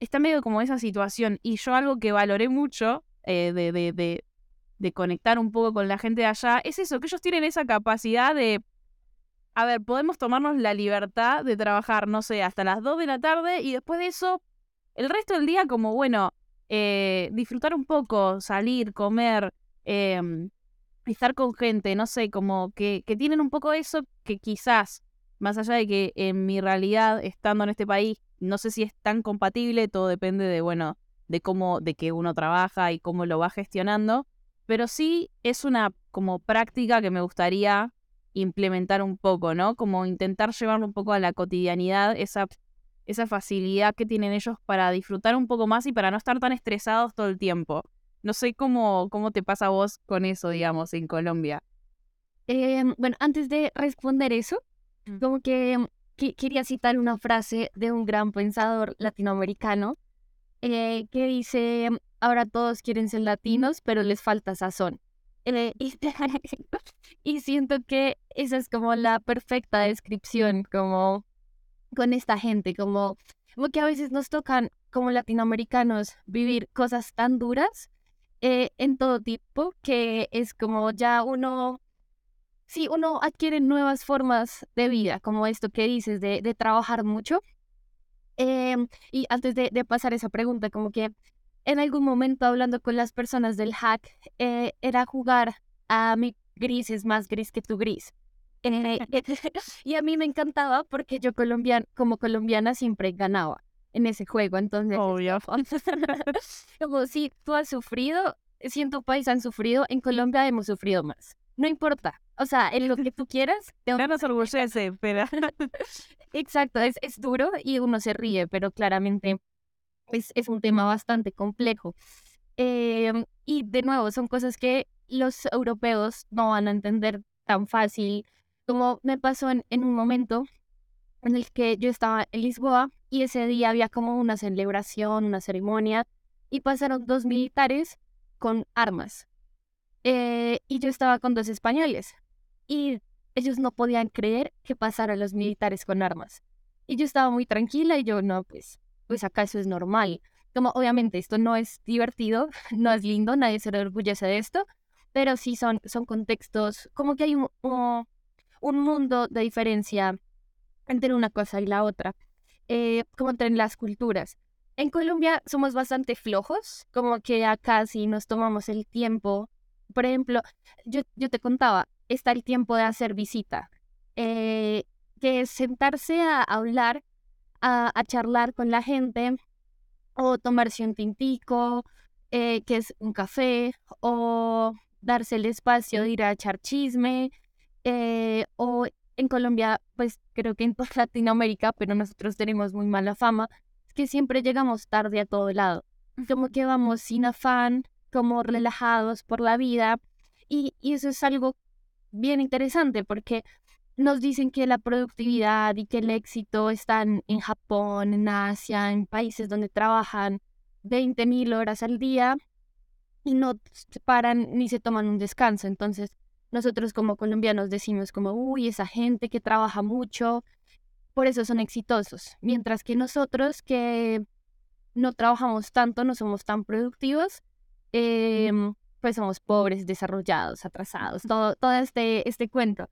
está medio como esa situación y yo algo que valoré mucho eh, de, de, de conectar un poco con la gente de allá, es eso, que ellos tienen esa capacidad de, a ver, podemos tomarnos la libertad de trabajar, no sé, hasta las 2 de la tarde y después de eso, el resto del día como, bueno, eh, disfrutar un poco, salir, comer, em, estar con gente, no sé, como que, que tienen un poco eso que quizás, más allá de que en mi realidad, estando en este país, no sé si es tan compatible, todo depende de, bueno, de cómo, de que uno trabaja y cómo lo va gestionando, pero sí es una como práctica que me gustaría implementar un poco, ¿no? Como intentar llevarlo un poco a la cotidianidad, esa, esa facilidad que tienen ellos para disfrutar un poco más y para no estar tan estresados todo el tiempo. No sé cómo, cómo te pasa a vos con eso, digamos, en Colombia. Em, bueno, antes de responder eso, mm. como que, quería citar una frase de un gran pensador latinoamericano eh, que dice, ahora todos quieren ser latinos, pero les falta sazón. Eh, y, siento que esa es como la perfecta descripción, como con esta gente, como, como que a veces nos tocan como latinoamericanos vivir cosas tan duras eh, en todo tipo, que es como ya uno, sí, uno adquiere nuevas formas de vida, como esto que dices, de, de trabajar mucho. Em, y antes de, de, pasar esa pregunta, como que en algún momento hablando con las personas del hack, eh, era jugar a mi gris es más gris que tu gris. Eh, y a mí me encantaba porque yo colombiana, como colombiana siempre ganaba en ese juego. Entonces, Obvio. como si tú has sufrido, si en tu país han sufrido, en Colombia hemos sufrido más. No importa. O sea, en lo que tú quieras. Te... No nos orgullece, pero... Exacto, es, es duro y uno se ríe, pero claramente es, es un tema bastante complejo. Em, y de nuevo, son cosas que los europeos no van a entender tan fácil como me pasó en, en un momento en el que yo estaba en Lisboa y ese día había como una celebración, una ceremonia, y pasaron dos militares con armas. Eh, y yo estaba con dos españoles. Y ellos no podían creer que pasaran los militares con armas. Y yo estaba muy tranquila y yo, no, pues, pues acá eso es normal. Como obviamente esto no es divertido, no es lindo, nadie se orgullece de esto, pero sí son, son contextos, como que hay un, un mundo de diferencia entre una cosa y la otra eh, como entre las culturas. En Colombia somos bastante flojos, como que acá sí nos tomamos el tiempo. Por ejemplo, yo, yo te contaba, está el tiempo de hacer visita, eh, que es sentarse a hablar, a, a, charlar con la gente, o tomarse un tintico, eh, que es un café, o darse el espacio de ir a echar chisme, eh, o en Colombia, pues creo que en toda Latinoamérica, pero nosotros tenemos muy mala fama, es que siempre llegamos tarde a todo lado. Como que vamos sin afán, como relajados por la vida. Y, y eso es algo bien interesante porque nos dicen que la productividad y que el éxito están en Japón, en Asia, en países donde trabajan 20.000 horas al día y no se paran ni se toman un descanso. Entonces, nosotros como colombianos decimos como, uy, esa gente que trabaja mucho, por eso son exitosos. Mientras que nosotros que no trabajamos tanto, no somos tan productivos, em, pues somos pobres, desarrollados, atrasados, todo, todo este, este cuento.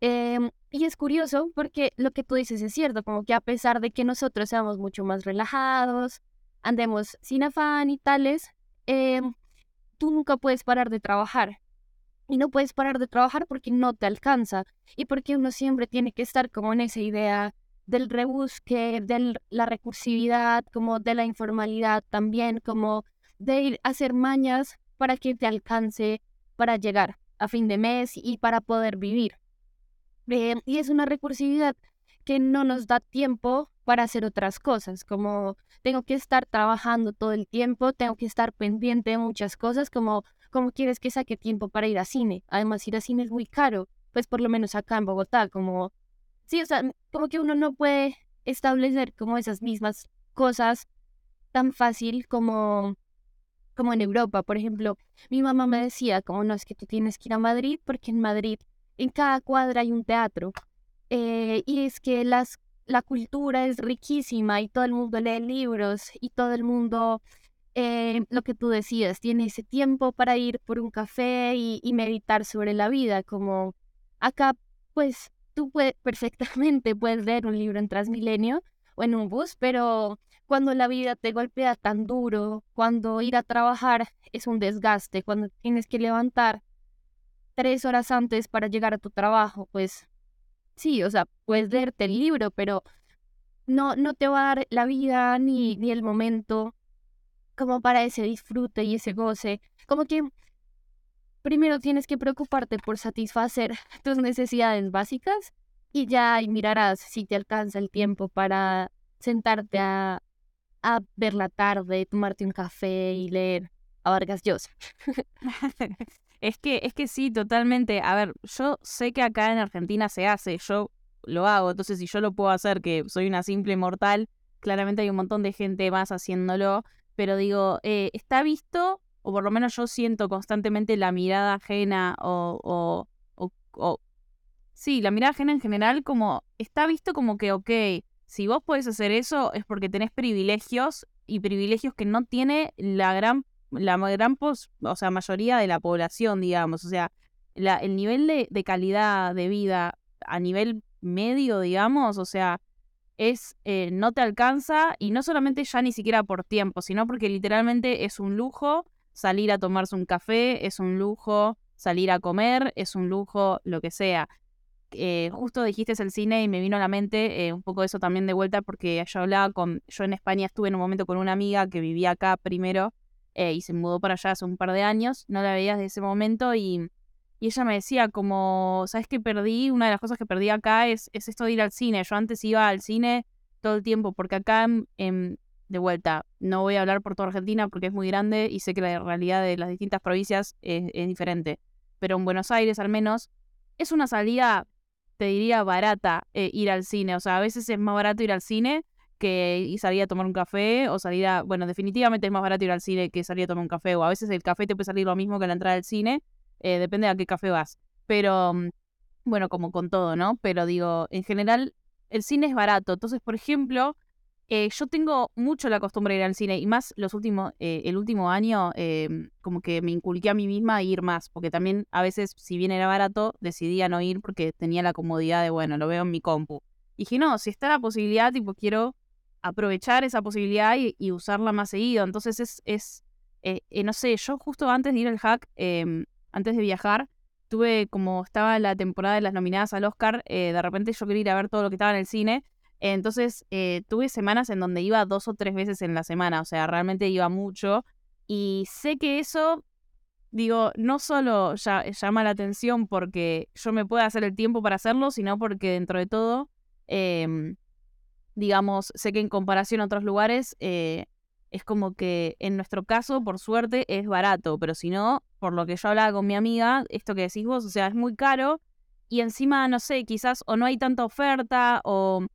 Em, y es curioso porque lo que tú dices es cierto, como que a pesar de que nosotros seamos mucho más relajados, andemos sin afán y tales, em, tú nunca puedes parar de trabajar y no puedes parar de trabajar porque no te alcanza y porque uno siempre tiene que estar como en esa idea del rebusque, de la recursividad, como de la informalidad también, como de ir a hacer mañas para que te alcance para llegar a fin de mes y para poder vivir. Eh, y es una recursividad que no nos da tiempo para hacer otras cosas, como tengo que estar trabajando todo el tiempo, tengo que estar pendiente de muchas cosas, como ¿cómo quieres que saque tiempo para ir a cine? Además, ir a cine es muy caro, pues por lo menos acá en Bogotá, como, sí, o sea, como que uno no puede establecer como esas mismas cosas tan fácil como, como en Europa. Por ejemplo, mi mamá me decía, como no es que tú tienes que ir a Madrid, porque en Madrid, en cada cuadra hay un teatro. Eh, y es que las la cultura es riquísima y todo el mundo lee libros y todo el mundo eh, lo que tú decías, tiene ese tiempo para ir por un café y, y meditar sobre la vida, como acá, pues tú puedes, perfectamente puedes leer un libro en Transmilenio o en un bus, pero cuando la vida te golpea tan duro, cuando ir a trabajar es un desgaste, cuando tienes que levantar tres horas antes para llegar a tu trabajo, pues sí, o sea, puedes leerte el libro, pero no, no te va a dar la vida ni, ni el momento como para ese disfrute y ese goce. Como que primero tienes que preocuparte por satisfacer tus necesidades básicas y ya mirarás si te alcanza el tiempo para sentarte a, a ver la tarde, tomarte un café y leer a Vargas Llosa. es que, es que sí, totalmente. A ver, yo sé que acá en Argentina se hace, yo lo hago, entonces si yo lo puedo hacer, que soy una simple mortal, claramente hay un montón de gente más haciéndolo, pero digo, eh, está visto o por lo menos yo siento constantemente la mirada ajena o, o, o, o, sí, la mirada ajena en general como está visto como que, ok, si vos podés hacer eso es porque tenés privilegios y privilegios que no tiene la gran, la gran pos, o sea, mayoría de la población, digamos, o sea, el nivel de, de calidad de vida a nivel medio, digamos, o sea, es eh, no te alcanza y no solamente ya ni siquiera por tiempo, sino porque literalmente es un lujo salir a tomarse un café, es un lujo salir a comer, es un lujo lo que sea. Eh, justo dijiste el cine y me vino a la mente eh, un poco eso también de vuelta porque yo hablaba con, yo en España estuve en un momento con una amiga que vivía acá primero eh, y se mudó para allá hace un par de años, no la veía desde ese momento y, y ella me decía como, ¿sabes qué perdí? Una de las cosas que perdí acá es, es esto de ir al cine. Yo antes iba al cine todo el tiempo porque acá de vuelta, no voy a hablar por toda Argentina porque es muy grande y sé que la realidad de las distintas provincias es, diferente. Pero en Buenos Aires al menos es una salida, te diría, barata eh, ir al cine. O sea, a veces es más barato ir al cine que salir a tomar un café o salir a... Bueno, definitivamente es más barato ir al cine que salir a tomar un café. O a veces el café te puede salir lo mismo que la entrada del cine. Eh, depende de a qué café vas. Pero, mm, bueno, como con todo, ¿no? Pero digo, en general, el cine es barato. Entonces, por ejemplo eh, yo tengo mucho la costumbre de ir al cine y más los últimos, eh, el último año, como que me inculqué a mí misma ir más, porque también a veces, si bien era barato, decidía no ir porque tenía la comodidad de, bueno, lo veo en mi compu. Y dije, no, si está la posibilidad, tipo, quiero aprovechar esa posibilidad y, usarla más seguido. Entonces es, es eh, no sé, yo justo antes de ir al hack, em, antes de viajar, tuve como estaba la temporada de las nominadas al Oscar, de repente yo quería ir a ver todo lo que estaba en el cine entonces, eh, tuve semanas en donde iba dos o tres veces en la semana, o sea, realmente iba mucho. Y sé que eso, digo, no solo llama la atención porque yo me pueda hacer el tiempo para hacerlo, sino porque dentro de todo, em, digamos, sé que en comparación a otros lugares, eh, es como que en nuestro caso, por suerte, es barato, pero si no, por lo que yo hablaba con mi amiga, esto que decís vos, o sea, es muy caro y encima, no sé, quizás o no hay tanta oferta o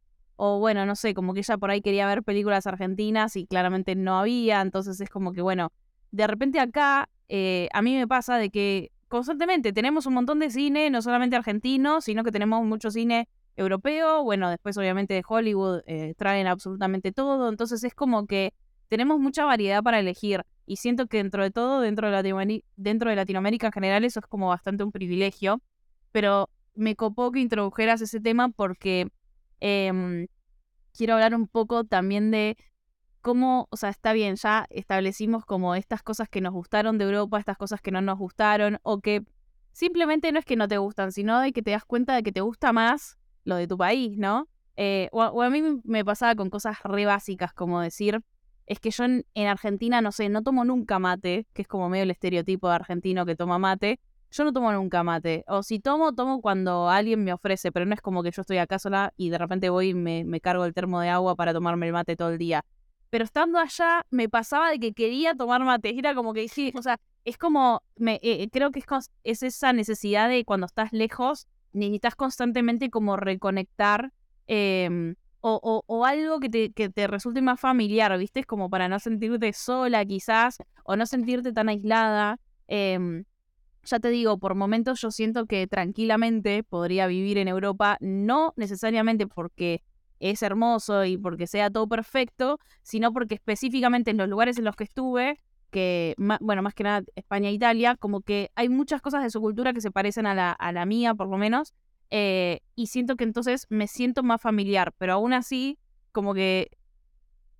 o bueno, no sé, como que ella por ahí quería ver películas argentinas y claramente no había, entonces es como que bueno, de repente acá eh, a mí me pasa de que constantemente tenemos un montón de cine, no solamente argentino, sino que tenemos mucho cine europeo, bueno, después obviamente de Hollywood eh, traen absolutamente todo, entonces es como que tenemos mucha variedad para elegir y siento que dentro de todo, dentro de, Latinoamérica, dentro de Latinoamérica en general, eso es como bastante un privilegio, pero me copó que introdujeras ese tema porque Em, quiero hablar un poco también de cómo, o sea, está bien, ya establecimos como estas cosas que nos gustaron de Europa, estas cosas que no nos gustaron, o que simplemente no es que no te gustan, sino de que te das cuenta de que te gusta más lo de tu país, ¿no? Eh, o, a mí me pasaba con cosas re básicas, como decir, es que yo en, en, Argentina, no sé, no tomo nunca mate, que es como medio el estereotipo de argentino que toma mate, yo no tomo nunca mate. O si tomo, tomo cuando alguien me ofrece, pero no es como que yo estoy acá sola y de repente voy y me, cargo el termo de agua para tomarme el mate todo el día. Pero estando allá me pasaba de que quería tomar mate. Era como que dije, o sea, es como, me, eh, creo que es, es esa necesidad de cuando estás lejos, necesitas constantemente como reconectar em, o, o, algo que te, que te resulte más familiar, ¿viste? Es como para no sentirte sola quizás o no sentirte tan aislada. Eh, ya te digo, por momentos yo siento que tranquilamente podría vivir en Europa, no necesariamente porque es hermoso y porque sea todo perfecto, sino porque específicamente en los lugares en los que estuve, que, bueno, más que nada España e Italia, como que hay muchas cosas de su cultura que se parecen a la, a la mía, por lo menos, eh, y siento que entonces me siento más familiar, pero aún así, como que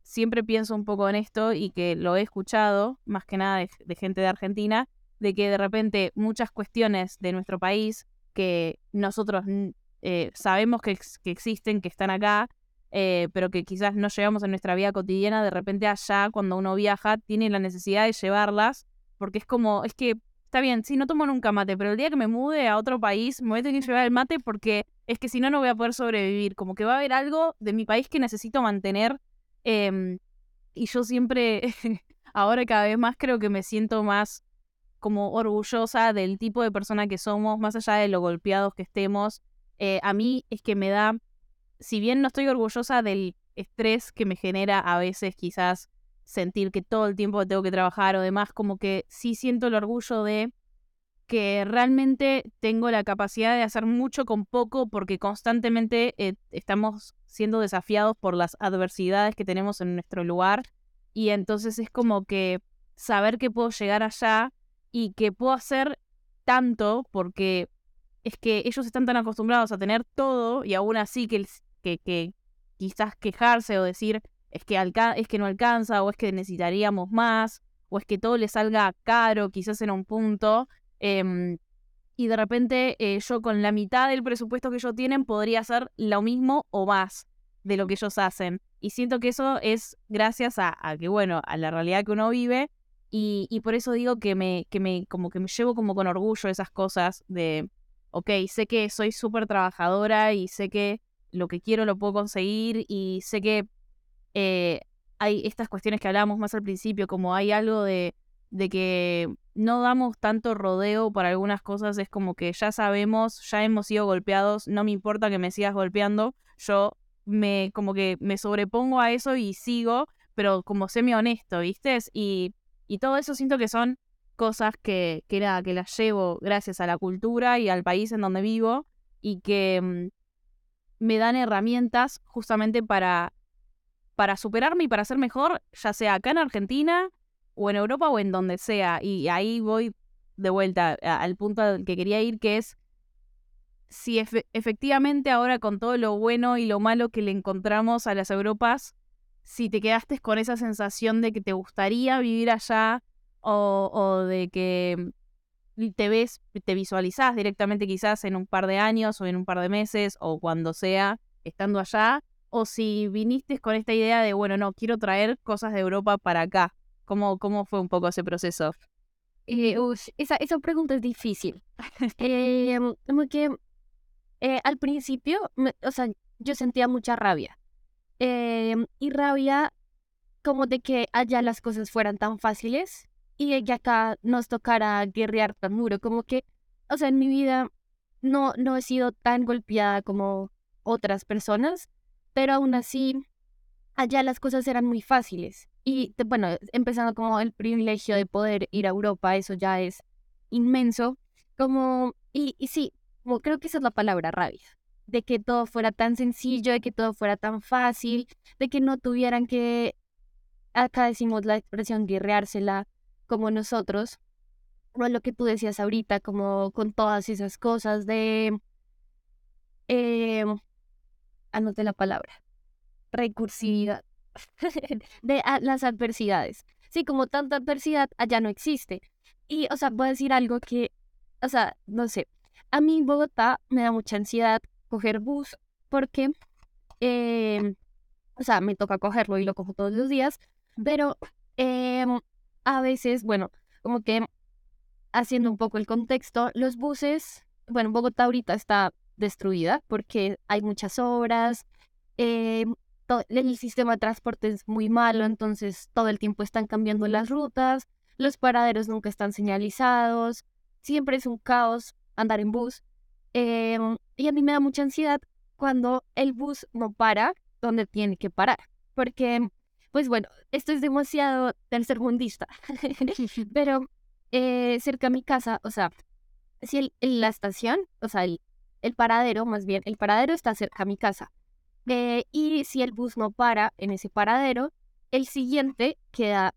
siempre pienso un poco en esto y que lo he escuchado, más que nada de, gente de Argentina, de que de repente muchas cuestiones de nuestro país que nosotros eh, sabemos que, que, existen, que están acá, eh, pero que quizás no llevamos en nuestra vida cotidiana, de repente allá, cuando uno viaja, tiene la necesidad de llevarlas, porque es como, es que, está bien, sí, no tomo nunca mate, pero el día que me mude a otro país, me voy a tener que llevar el mate porque es que si no, no voy a poder sobrevivir, como que va a haber algo de mi país que necesito mantener. Em, y yo siempre, ahora cada vez más creo que me siento más como orgullosa del tipo de persona que somos, más allá de lo golpeados que estemos. Eh, a mí es que me da si bien no estoy orgullosa del estrés que me genera a veces quizás sentir que todo el tiempo tengo que trabajar o demás, como que sí siento el orgullo de que realmente tengo la capacidad de hacer mucho con poco porque constantemente eh, estamos siendo desafiados por las adversidades que tenemos en nuestro lugar. Y entonces es como que saber que puedo llegar allá y que puedo hacer tanto porque es que ellos están tan acostumbrados a tener todo y aún así que que, quizás quejarse o decir es que, es que no alcanza o es que necesitaríamos más o es que todo le salga caro quizás en un punto. Em, y de repente eh, yo con la mitad del presupuesto que ellos tienen podría hacer lo mismo o más de lo que ellos hacen. Y siento que eso es gracias a, que, bueno, a la realidad que uno vive. Y, y, por eso digo que me, que me, como que me llevo como con orgullo esas cosas de, ok, sé que soy súper trabajadora y sé que lo que quiero lo puedo conseguir y sé que eh, hay estas cuestiones que hablábamos más al principio, como hay algo de, de que no damos tanto rodeo para algunas cosas, es como que ya sabemos, ya hemos sido golpeados, no me importa que me sigas golpeando, yo me como que me sobrepongo a eso y sigo, pero como semi honesto, ¿viste? Y, y todo eso siento que son cosas que, que, que las llevo gracias a la cultura y al país en donde vivo y que mm, me dan herramientas justamente para, para superarme y para ser mejor, ya sea acá en Argentina o en Europa o en donde sea. Y ahí voy de vuelta al punto al que quería ir, que es si efectivamente ahora con todo lo bueno y lo malo que le encontramos a las Europas, si te quedaste con esa sensación de que te gustaría vivir allá o, o de que te ves, te visualizás directamente quizás en un par de años o en un par de meses o cuando sea estando allá, o si viniste con esta idea de, bueno, no, quiero traer cosas de Europa para acá. ¿Cómo, cómo fue un poco ese proceso? Eh, esa, esa pregunta es difícil. eh, como que eh, al principio, o sea, yo sentía mucha rabia. Em, y rabia como de que allá las cosas fueran tan fáciles y que acá nos tocara guerrear tan duro, como que, o sea, en mi vida no, no he sido tan golpeada como otras personas, pero aún así, allá las cosas eran muy fáciles. Y bueno, empezando como el privilegio de poder ir a Europa, eso ya es inmenso. Como, y, y sí, como creo que esa es la palabra rabia, de que todo fuera tan sencillo, de que todo fuera tan fácil, de que no tuvieran que, acá decimos la expresión guerreársela, como nosotros, o lo que tú decías ahorita, como con todas esas cosas de... Eh, anote la palabra. Recursividad. de las adversidades. Sí, como tanta adversidad allá no existe. Y, o sea, voy a decir algo que, o sea, no sé. A mí en Bogotá me da mucha ansiedad coger bus porque, em, o sea, me toca cogerlo y lo cojo todos los días, pero eh, a veces, bueno, como que haciendo un poco el contexto, los buses, bueno, Bogotá ahorita está destruida porque hay muchas obras, eh, el sistema de transporte es muy malo, entonces todo el tiempo están cambiando las rutas, los paraderos nunca están señalizados, siempre es un caos andar en bus. Em, y a mí me da mucha ansiedad cuando el bus no para donde tiene que parar, porque pues bueno, esto es demasiado tercermundista, pero eh, cerca a mi casa, o sea, si el, la estación, o sea, el, el paradero, más bien, el paradero está cerca a mi casa, Eh, y si el bus no para en ese paradero, el siguiente queda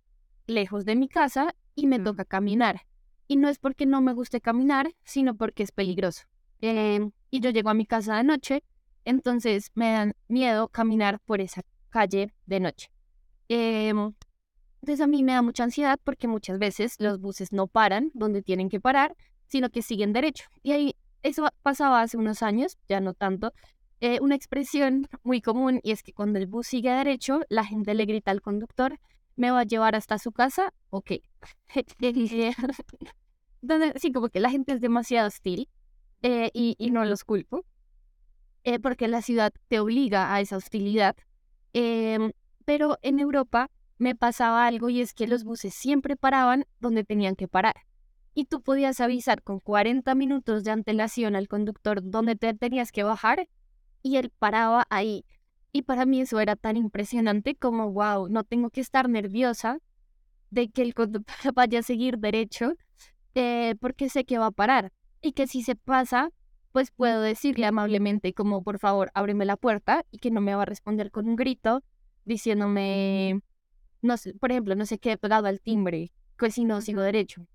lejos de mi casa y me toca caminar. Y no es porque no me guste caminar, sino porque es peligroso. Em, y yo llego a mi casa de noche, entonces me dan miedo caminar por esa calle de noche. Em, entonces a mí me da mucha ansiedad porque muchas veces los buses no paran donde tienen que parar, sino que siguen derecho. Y ahí eso pasaba hace unos años, ya no tanto. Eh, una expresión muy común y es que cuando el bus sigue derecho, la gente le grita al conductor, ¿me va a llevar hasta su casa? Ok. Entonces, sí, como que la gente es demasiado hostil eh, y, y, no los culpo, eh, porque la ciudad te obliga a esa hostilidad. Pero en Europa me pasaba algo y es que los buses siempre paraban donde tenían que parar. Y tú podías avisar con 40 minutos de antelación al conductor dónde te tenías que bajar y él paraba ahí. Y para mí eso era tan impresionante como, wow, no tengo que estar nerviosa de que el conductor vaya a seguir derecho eh, porque sé que va a parar. Y que si se pasa, pues puedo decirle amablemente como, por favor, ábreme la puerta y que no me va a responder con un grito diciéndome, no sé, por ejemplo, no sé qué, dado al timbre, que si no sigo derecho.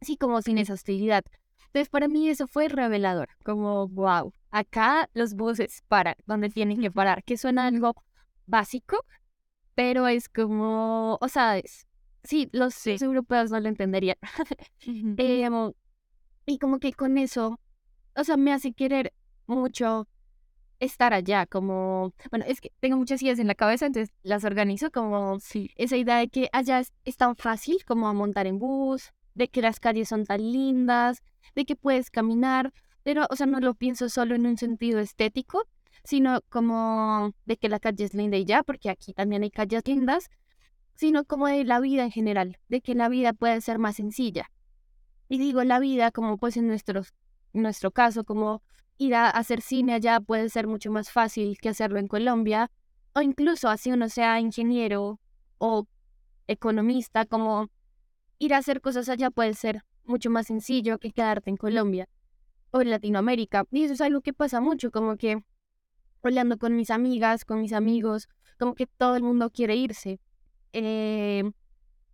Así como sin esa hostilidad. Entonces, para mí eso fue revelador, como, wow, acá los buses paran donde tienen que parar, que suena algo básico, pero es como, o sea, sí, los, europeos no lo entenderían. Em, y como que con eso, o sea, me hace querer mucho estar allá, como, bueno, es que tengo muchas ideas en la cabeza, entonces las organizo como sí. esa idea de que allá es, es tan fácil como montar en bus, de que las calles son tan lindas, de que puedes caminar, pero, o sea, no lo pienso solo en un sentido estético, sino como de que la calle es linda y ya, porque aquí también hay calles lindas, sino como de la vida en general, de que la vida puede ser más sencilla. Y digo la vida como pues en nuestro, nuestro caso, como ir a hacer cine allá puede ser mucho más fácil que hacerlo en Colombia, o incluso así uno sea ingeniero o economista, como ir a hacer cosas allá puede ser mucho más sencillo que quedarte en Colombia o en Latinoamérica. Y eso es algo que pasa mucho, como que hablando con mis amigas, con mis amigos, como que todo el mundo quiere irse. Eh,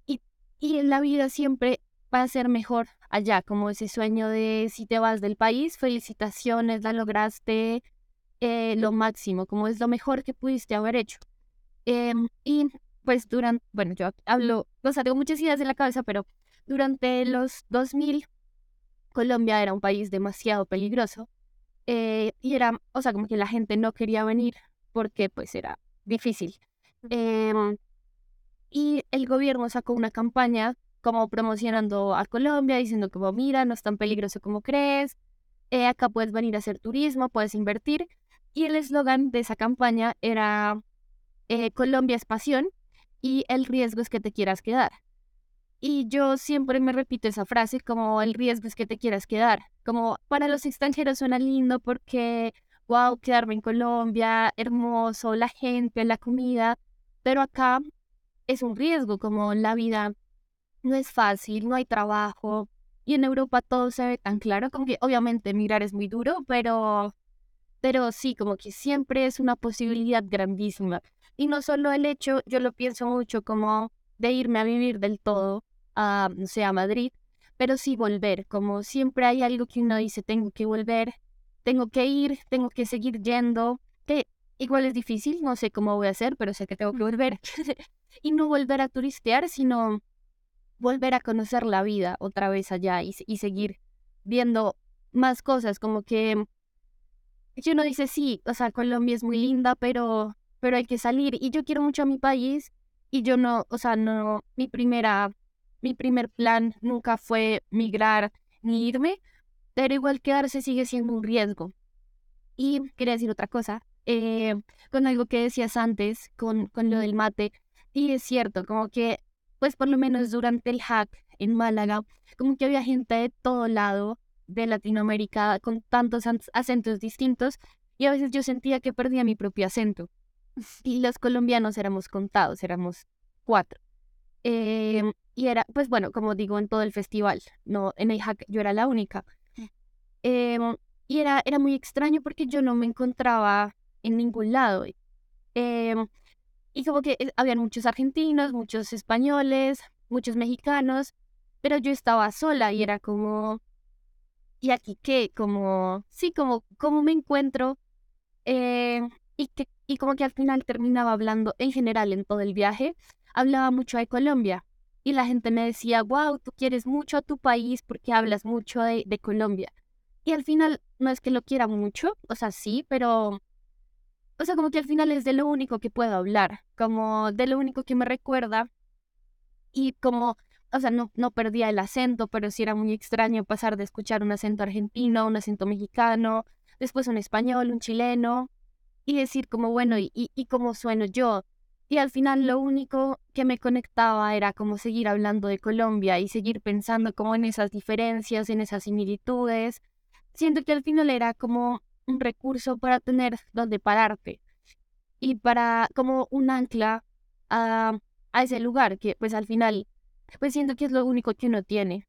y, y en la vida siempre va a ser mejor allá, como ese sueño de si te vas del país, felicitaciones, la lograste eh, lo máximo, como es lo mejor que pudiste haber hecho. Em, y pues durante, bueno, yo hablo, o sea, tengo muchas ideas en la cabeza, pero durante los 2000 Colombia era un país demasiado peligroso eh, y era, o sea, como que la gente no quería venir porque pues era difícil. Em, y el gobierno sacó una campaña como promocionando a Colombia, diciendo como, mira, no es tan peligroso como crees, eh, acá puedes venir a hacer turismo, puedes invertir. Y el eslogan de esa campaña era eh, Colombia es pasión y el riesgo es que te quieras quedar. Y yo siempre me repito esa frase como el riesgo es que te quieras quedar. Como para los extranjeros suena lindo porque, wow, quedarme en Colombia, hermoso, la gente, la comida, pero acá es un riesgo, como la vida no es fácil, no hay trabajo. Y en Europa todo se ve tan claro, como que obviamente emigrar es muy duro, pero, pero sí, como que siempre es una posibilidad grandísima. Y no solo el hecho, yo lo pienso mucho como de irme a vivir del todo a, no sé, a Madrid, pero sí volver, como siempre hay algo que uno dice, tengo que volver, tengo que ir, tengo que seguir yendo, que igual es difícil, no sé cómo voy a hacer, pero sé que tengo que volver. y no volver a turistear, sino volver a conocer la vida otra vez allá y, y seguir viendo más cosas, como que, que uno dice, sí, o sea, Colombia es muy linda, pero pero hay que salir. Y yo quiero mucho a mi país y yo no, o sea, no, mi primera, mi primer plan nunca fue migrar ni irme, pero igual quedarse sigue siendo un riesgo. Y quería decir otra cosa, eh, con algo que decías antes, con, con lo del mate, y es cierto, como que, pues por lo menos durante el hack en Málaga, como que había gente de todo lado de Latinoamérica con tantos acentos distintos, y a veces yo sentía que perdía mi propio acento y los colombianos éramos contados, éramos cuatro. Em, y era, pues bueno, como digo, en todo el festival, no, en el hack yo era la única. Mm. Em, y era, era muy extraño porque yo no me encontraba en ningún lado. Em, y como que eh, habían muchos argentinos, muchos españoles, muchos mexicanos, pero yo estaba sola y era como, ¿y aquí qué? Como, sí, como, ¿cómo me encuentro? Eh, y, que, y como que al final terminaba hablando, en general, en todo el viaje, hablaba mucho de Colombia. Y la gente me decía, wow, tú quieres mucho a tu país porque hablas mucho de, de Colombia. Y al final, no es que lo quiera mucho, o sea, sí, pero o sea, como que al final es de lo único que puedo hablar, como de lo único que me recuerda y como, o sea, no, no perdía el acento, pero sí era muy extraño pasar de escuchar un acento argentino, un acento mexicano, después un español, un chileno, y decir como, bueno, ¿y, y, cómo sueno yo? Y al final lo único que me conectaba era como seguir hablando de Colombia y seguir pensando como en esas diferencias, en esas similitudes. Siento que al final era como un recurso para tener donde pararte y para como un ancla a, a ese lugar que pues al final pues siento que es lo único que uno tiene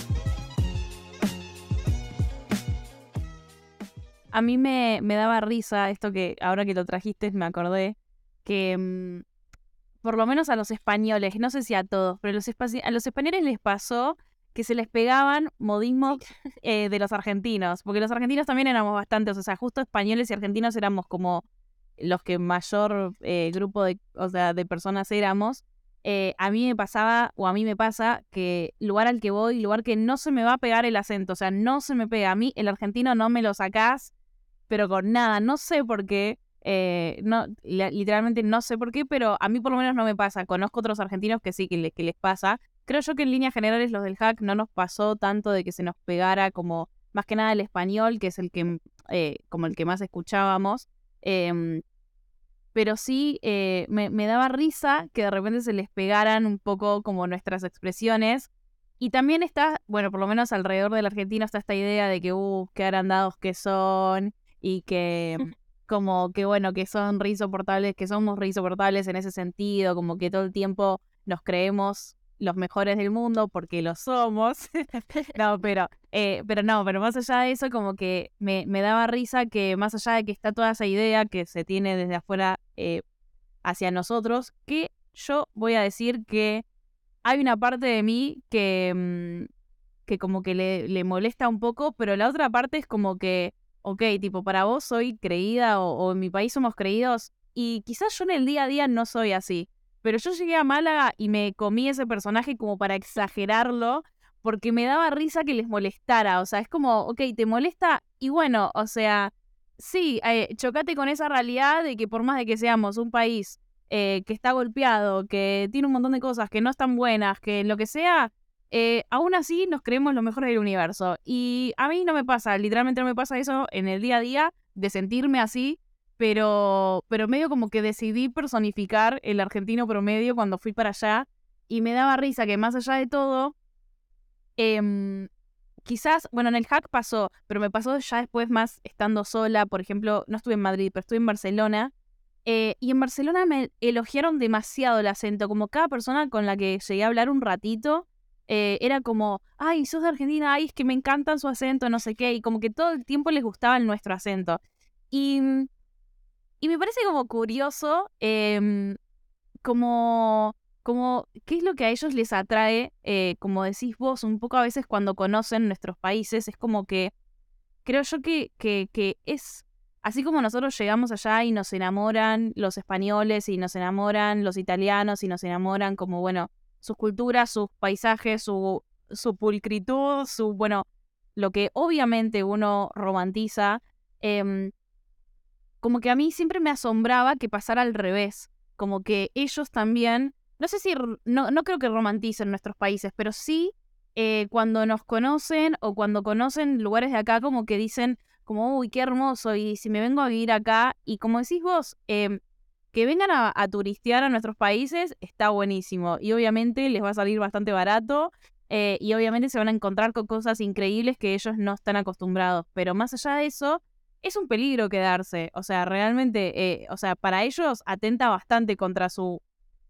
A mí me, me daba risa esto que ahora que lo trajiste me acordé que mm, por lo menos a los españoles, no sé si a todos, pero a los, a los españoles les pasó que se les pegaban modismos eh, de los argentinos, porque los argentinos también éramos bastantes, o sea, justo españoles y argentinos éramos como los que mayor eh, grupo de, o sea, de personas éramos. Eh, a mí me pasaba, o a mí me pasa, que lugar al que voy, lugar que no se me va a pegar el acento, o sea, no se me pega. A mí el argentino no me lo sacás pero con nada. No sé por qué. Eh, no, literalmente no sé por qué, pero a mí por lo menos no me pasa. Conozco otros argentinos que sí, que, les pasa. Creo yo que en líneas generales los del hack no nos pasó tanto de que se nos pegara como más que nada el español, que es el que eh, como el que más escuchábamos. Em, pero sí eh, me, daba risa que de repente se les pegaran un poco como nuestras expresiones. Y también está, bueno, por lo menos alrededor del argentino está esta idea de que, uh, qué agrandados que son, y que como que bueno, que son re insoportables, que somos re insoportables en ese sentido, como que todo el tiempo nos creemos los mejores del mundo porque lo somos. no, pero, eh, pero no, pero más allá de eso, como que me, me, daba risa que más allá de que está toda esa idea que se tiene desde afuera eh, hacia nosotros, que yo voy a decir que hay una parte de mí que, mm, que como que le, le molesta un poco, pero la otra parte es como que ok, tipo, para vos soy creída o, en mi país somos creídos y quizás yo en el día a día no soy así, pero yo llegué a Málaga y me comí ese personaje como para exagerarlo porque me daba risa que les molestara, o sea, es como, ok, te molesta y bueno, o sea, sí, eh, chocate con esa realidad de que por más de que seamos un país eh, que está golpeado, que tiene un montón de cosas que no están buenas, que lo que sea, eh, aún así nos creemos lo mejor del universo. Y a mí no me pasa, literalmente no me pasa eso en el día a día de sentirme así, pero, pero medio como que decidí personificar el argentino promedio cuando fui para allá y me daba risa que más allá de todo, em, quizás, bueno, en el hack pasó, pero me pasó ya después más estando sola, por ejemplo, no estuve en Madrid, pero estuve en Barcelona. Eh, y en Barcelona me elogiaron demasiado el acento, como cada persona con la que llegué a hablar un ratito, eh, era como, ay, sos de Argentina, ay, es que me encantan su acento, no sé qué, y como que todo el tiempo les gustaba nuestro acento. Y, y me parece como curioso, em, como, como, ¿qué es lo que a ellos les atrae? Eh, como decís vos, un poco a veces cuando conocen nuestros países, es como que, creo yo que, que, que es... Así como nosotros llegamos allá y nos enamoran los españoles y nos enamoran los italianos y nos enamoran como, bueno, sus culturas, sus paisajes, su, su pulcritud, su, bueno, lo que obviamente uno romantiza, em, como que a mí siempre me asombraba que pasara al revés, como que ellos también, no sé si, no, no creo que romanticen nuestros países, pero sí eh, cuando nos conocen o cuando conocen lugares de acá, como que dicen, como, uy, qué hermoso, y si me vengo a vivir acá, y como decís vos, em, que vengan a, turistear a nuestros países está buenísimo, y obviamente les va a salir bastante barato, eh, y obviamente se van a encontrar con cosas increíbles que ellos no están acostumbrados, pero más allá de eso, es un peligro quedarse, o sea, realmente, eh, o sea, para ellos atenta bastante contra su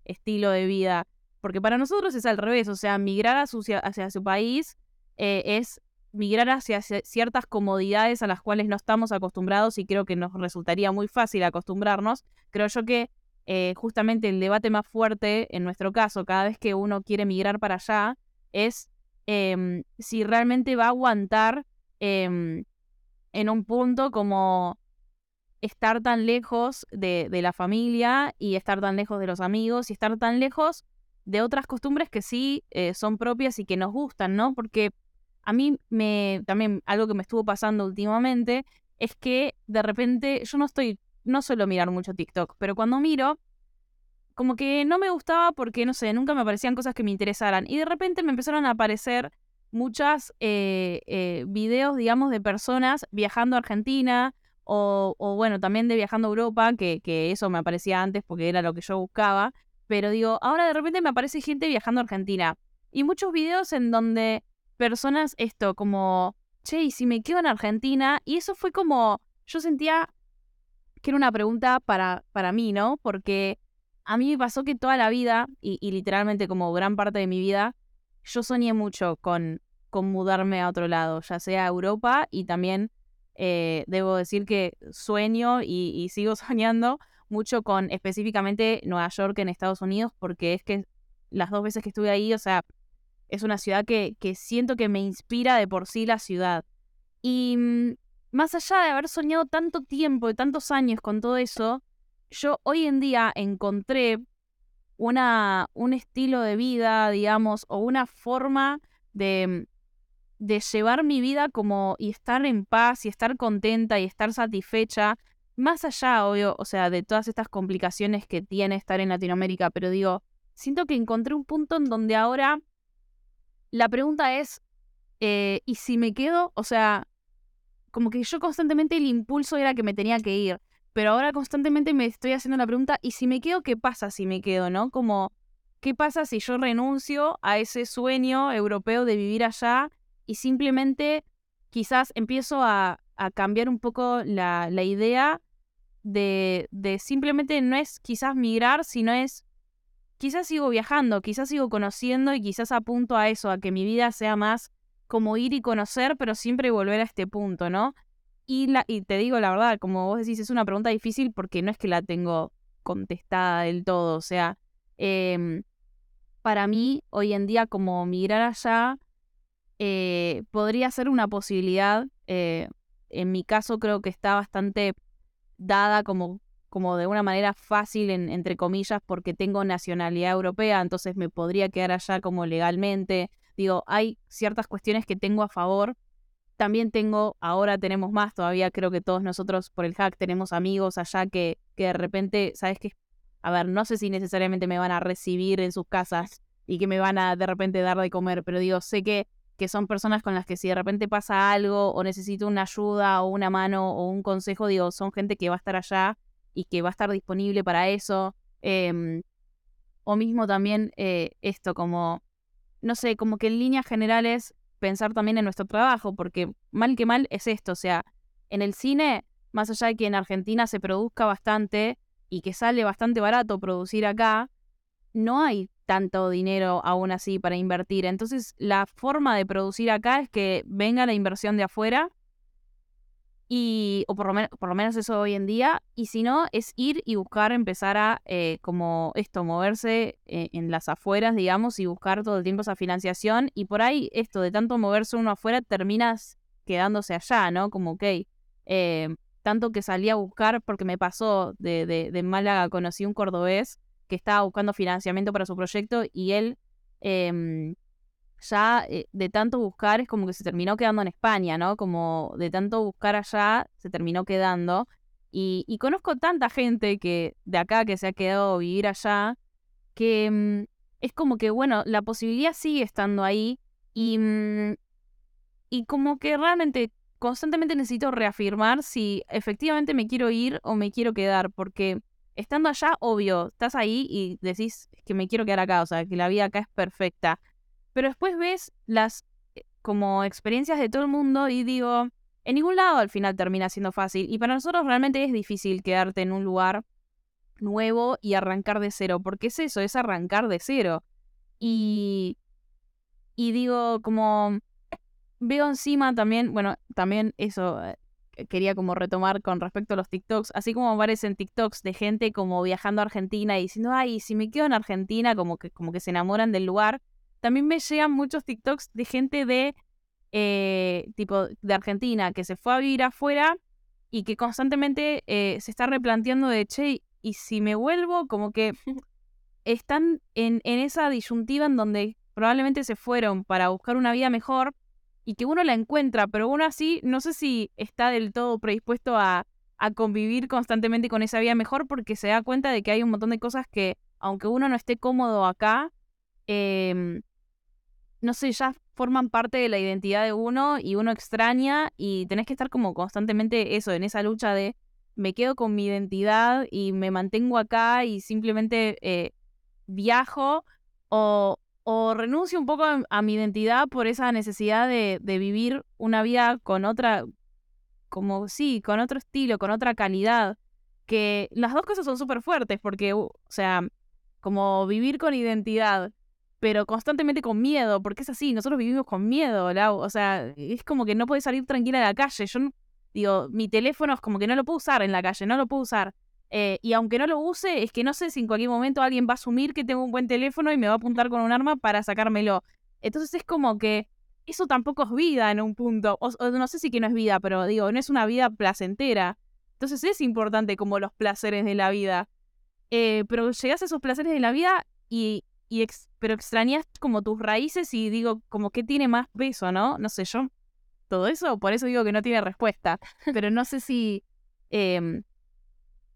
estilo de vida, porque para nosotros es al revés, o sea, migrar hacia, su país eh, es migrar hacia ciertas comodidades a las cuales no estamos acostumbrados y creo que nos resultaría muy fácil acostumbrarnos. Creo yo que eh, justamente el debate más fuerte en nuestro caso, cada vez que uno quiere migrar para allá, es em, si realmente va a aguantar em, en un punto como estar tan lejos de, la familia y estar tan lejos de los amigos y estar tan lejos de otras costumbres que sí eh, son propias y que nos gustan, ¿no? Porque a mí me también algo que me estuvo pasando últimamente es que de repente yo no estoy no suelo mirar mucho TikTok, pero cuando miro como que no me gustaba porque no sé, nunca me aparecían cosas que me interesaran. Y de repente me empezaron a aparecer muchas eh, eh, videos, digamos, de personas viajando a Argentina o, o, bueno, también de viajando a Europa, que, que eso me aparecía antes porque era lo que yo buscaba, pero digo, ahora de repente me aparece gente viajando a Argentina. Y muchos videos en donde personas esto, como, che, ¿y si me quedo en Argentina? Y eso fue como, yo sentía que era una pregunta para, para mí, ¿no? Porque a mí me pasó que toda la vida, y, literalmente como gran parte de mi vida, yo soñé mucho con, con mudarme a otro lado, ya sea a Europa y también eh, debo decir que sueño y, y, sigo soñando mucho con específicamente Nueva York en Estados Unidos, porque es que las dos veces que estuve ahí, o sea, es una ciudad que, siento que me inspira de por sí la ciudad. Y mm, más allá de haber soñado tanto tiempo, de tantos años con todo eso, yo hoy en día encontré una, un estilo de vida, digamos, o una forma de, mm, de llevar mi vida como y estar en paz y estar contenta y estar satisfecha, más allá, obvio, o sea, de todas estas complicaciones que tiene estar en Latinoamérica, pero digo, siento que encontré un punto en donde ahora la pregunta es, eh, ¿y si me quedo? O sea, como que yo constantemente el impulso era que me tenía que ir, pero ahora constantemente me estoy haciendo la pregunta, ¿y si me quedo? ¿Qué pasa si me quedo? ¿No? Como, ¿qué pasa si yo renuncio a ese sueño europeo de vivir allá y simplemente quizás empiezo a, cambiar un poco la, la idea de, de simplemente no es quizás migrar, sino es quizás sigo viajando, quizás sigo conociendo y quizás apunto a eso, a que mi vida sea más como ir y conocer, pero siempre volver a este punto, ¿no? Y, la, y te digo la verdad, como vos decís, es una pregunta difícil porque no es que la tengo contestada del todo, o sea, em, para mí hoy en día como migrar allá eh, podría ser una posibilidad, eh, en mi caso creo que está bastante dada como como de una manera fácil, entre comillas, porque tengo nacionalidad europea, entonces me podría quedar allá como legalmente. Digo, hay ciertas cuestiones que tengo a favor. También tengo, ahora tenemos más, todavía creo que todos nosotros por el hack tenemos amigos allá que, que de repente, ¿sabes qué? A ver, no sé si necesariamente me van a recibir en sus casas y que me van a de repente dar de comer, pero digo, sé que, que son personas con las que si de repente pasa algo o necesito una ayuda o una mano o un consejo, digo, son gente que va a estar allá y que va a estar disponible para eso. Em, o mismo también eh, esto, como, no sé, como que en líneas generales pensar también en nuestro trabajo, porque mal que mal es esto, o sea, en el cine, más allá de que en Argentina se produzca bastante y que sale bastante barato producir acá, no hay tanto dinero aún así para invertir. Entonces, la forma de producir acá es que venga la inversión de afuera y, o por lo, por lo menos eso hoy en día, y si no, es ir y buscar, empezar a, eh, como esto, moverse eh, en las afueras, digamos, y buscar todo el tiempo esa financiación, y por ahí esto, de tanto moverse uno afuera, terminas quedándose allá, ¿no? Como, ok, eh, tanto que salí a buscar, porque me pasó de, de, de Málaga, conocí un cordobés que estaba buscando financiamiento para su proyecto, y él... Ya eh, de tanto buscar es como que se terminó quedando en España, ¿no? Como de tanto buscar allá se terminó quedando. Y, conozco tanta gente que de acá que se ha quedado a vivir allá, que mm, es como que, bueno, la posibilidad sigue estando ahí y, mm, y como que realmente constantemente necesito reafirmar si efectivamente me quiero ir o me quiero quedar, porque estando allá, obvio, estás ahí y decís que me quiero quedar acá, o sea, que la vida acá es perfecta. Pero después ves las eh, como experiencias de todo el mundo y digo, en ningún lado al final termina siendo fácil. Y para nosotros realmente es difícil quedarte en un lugar nuevo y arrancar de cero, porque es eso, es arrancar de cero. Y, y digo, como veo encima también, bueno, también eso eh, quería como retomar con respecto a los TikToks, así como aparecen TikToks de gente como viajando a Argentina y diciendo, ay, si me quedo en Argentina, como que, como que se enamoran del lugar, también me llegan muchos TikToks de gente de, eh, tipo, de Argentina, que se fue a vivir afuera y que constantemente eh, se está replanteando de, che, y si me vuelvo, como que están en, en esa disyuntiva en donde probablemente se fueron para buscar una vida mejor y que uno la encuentra, pero uno así no sé si está del todo predispuesto a, a convivir constantemente con esa vida mejor porque se da cuenta de que hay un montón de cosas que, aunque uno no esté cómodo acá, eh, no sé, ya forman parte de la identidad de uno y uno extraña y tenés que estar como constantemente eso, en esa lucha de me quedo con mi identidad y me mantengo acá y simplemente eh, viajo o, o renuncio un poco a, mi identidad por esa necesidad de, de, vivir una vida con otra, como sí, con otro estilo, con otra calidad, que las dos cosas son súper fuertes porque, o sea, como vivir con identidad pero constantemente con miedo, porque es así, nosotros vivimos con miedo, Lau. o sea, es como que no puedes salir tranquila a la calle. Yo digo, mi teléfono es como que no lo puedo usar en la calle, no lo puedo usar. Eh, y aunque no lo use, es que no sé si en cualquier momento alguien va a asumir que tengo un buen teléfono y me va a apuntar con un arma para sacármelo. Entonces es como que eso tampoco es vida en un punto. O, no sé si que no es vida, pero digo, no es una vida placentera. Entonces es importante como los placeres de la vida. Eh, pero llegas a esos placeres de la vida y, pero extrañas como tus raíces y digo, como que tiene más peso, ¿no? No sé, yo todo eso, por eso digo que no tiene respuesta, pero no sé si, eh,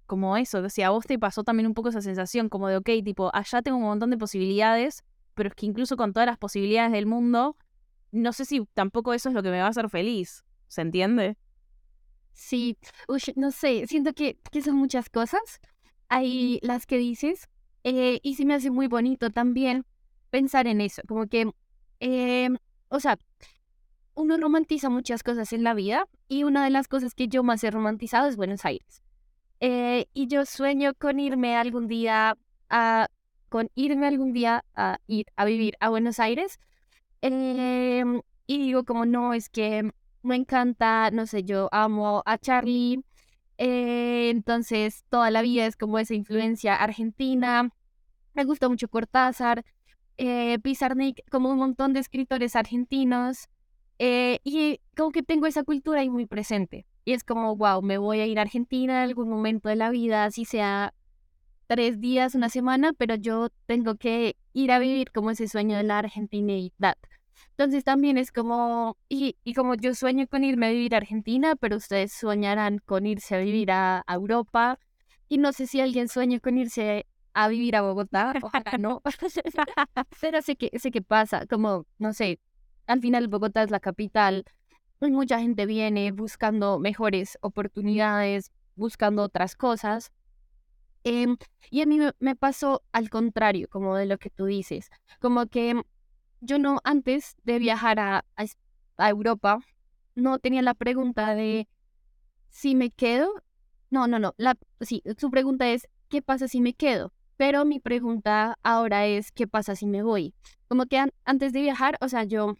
como eso, si a vos te pasó también un poco esa sensación como de, ok, tipo, allá tengo un montón de posibilidades, pero es que incluso con todas las posibilidades del mundo, no sé si tampoco eso es lo que me va a hacer feliz, ¿se entiende? Sí, Uy, no sé, siento que, que son muchas cosas. Hay las que dices, eh, y sí me hace muy bonito también pensar en eso, como que, eh, o sea, uno romantiza muchas cosas en la vida y una de las cosas que yo más he romantizado es Buenos Aires. Eh, y yo sueño con irme algún día a, con irme algún día a ir a vivir a Buenos Aires. Y digo como no, es que me encanta, no sé, yo amo a Charlie, eh, entonces, toda la vida es como esa influencia argentina. Me gusta mucho Cortázar, eh, Pizarnik, como un montón de escritores argentinos. Eh, y como que tengo esa cultura ahí muy presente. Y es como, wow, me voy a ir a Argentina en algún momento de la vida, así sea tres días, una semana, pero yo tengo que ir a vivir como ese sueño de la argentinidad. Entonces también es como, y, y, como yo sueño con irme a vivir a Argentina, pero ustedes soñarán con irse a vivir a, Europa. Y no sé si alguien sueña con irse a vivir a Bogotá, ojalá no. pero sé que, sé que pasa, como, no sé, al final Bogotá es la capital, y mucha gente viene buscando mejores oportunidades, buscando otras cosas. Em, y a mí me, me pasó al contrario, como de lo que tú dices, como que yo no, antes de viajar a, a, Europa, no tenía la pregunta de si me quedo. No, no, no. La, sí, su pregunta es, ¿qué pasa si me quedo? Pero mi pregunta ahora es, ¿qué pasa si me voy? Como que antes de viajar, o sea, yo,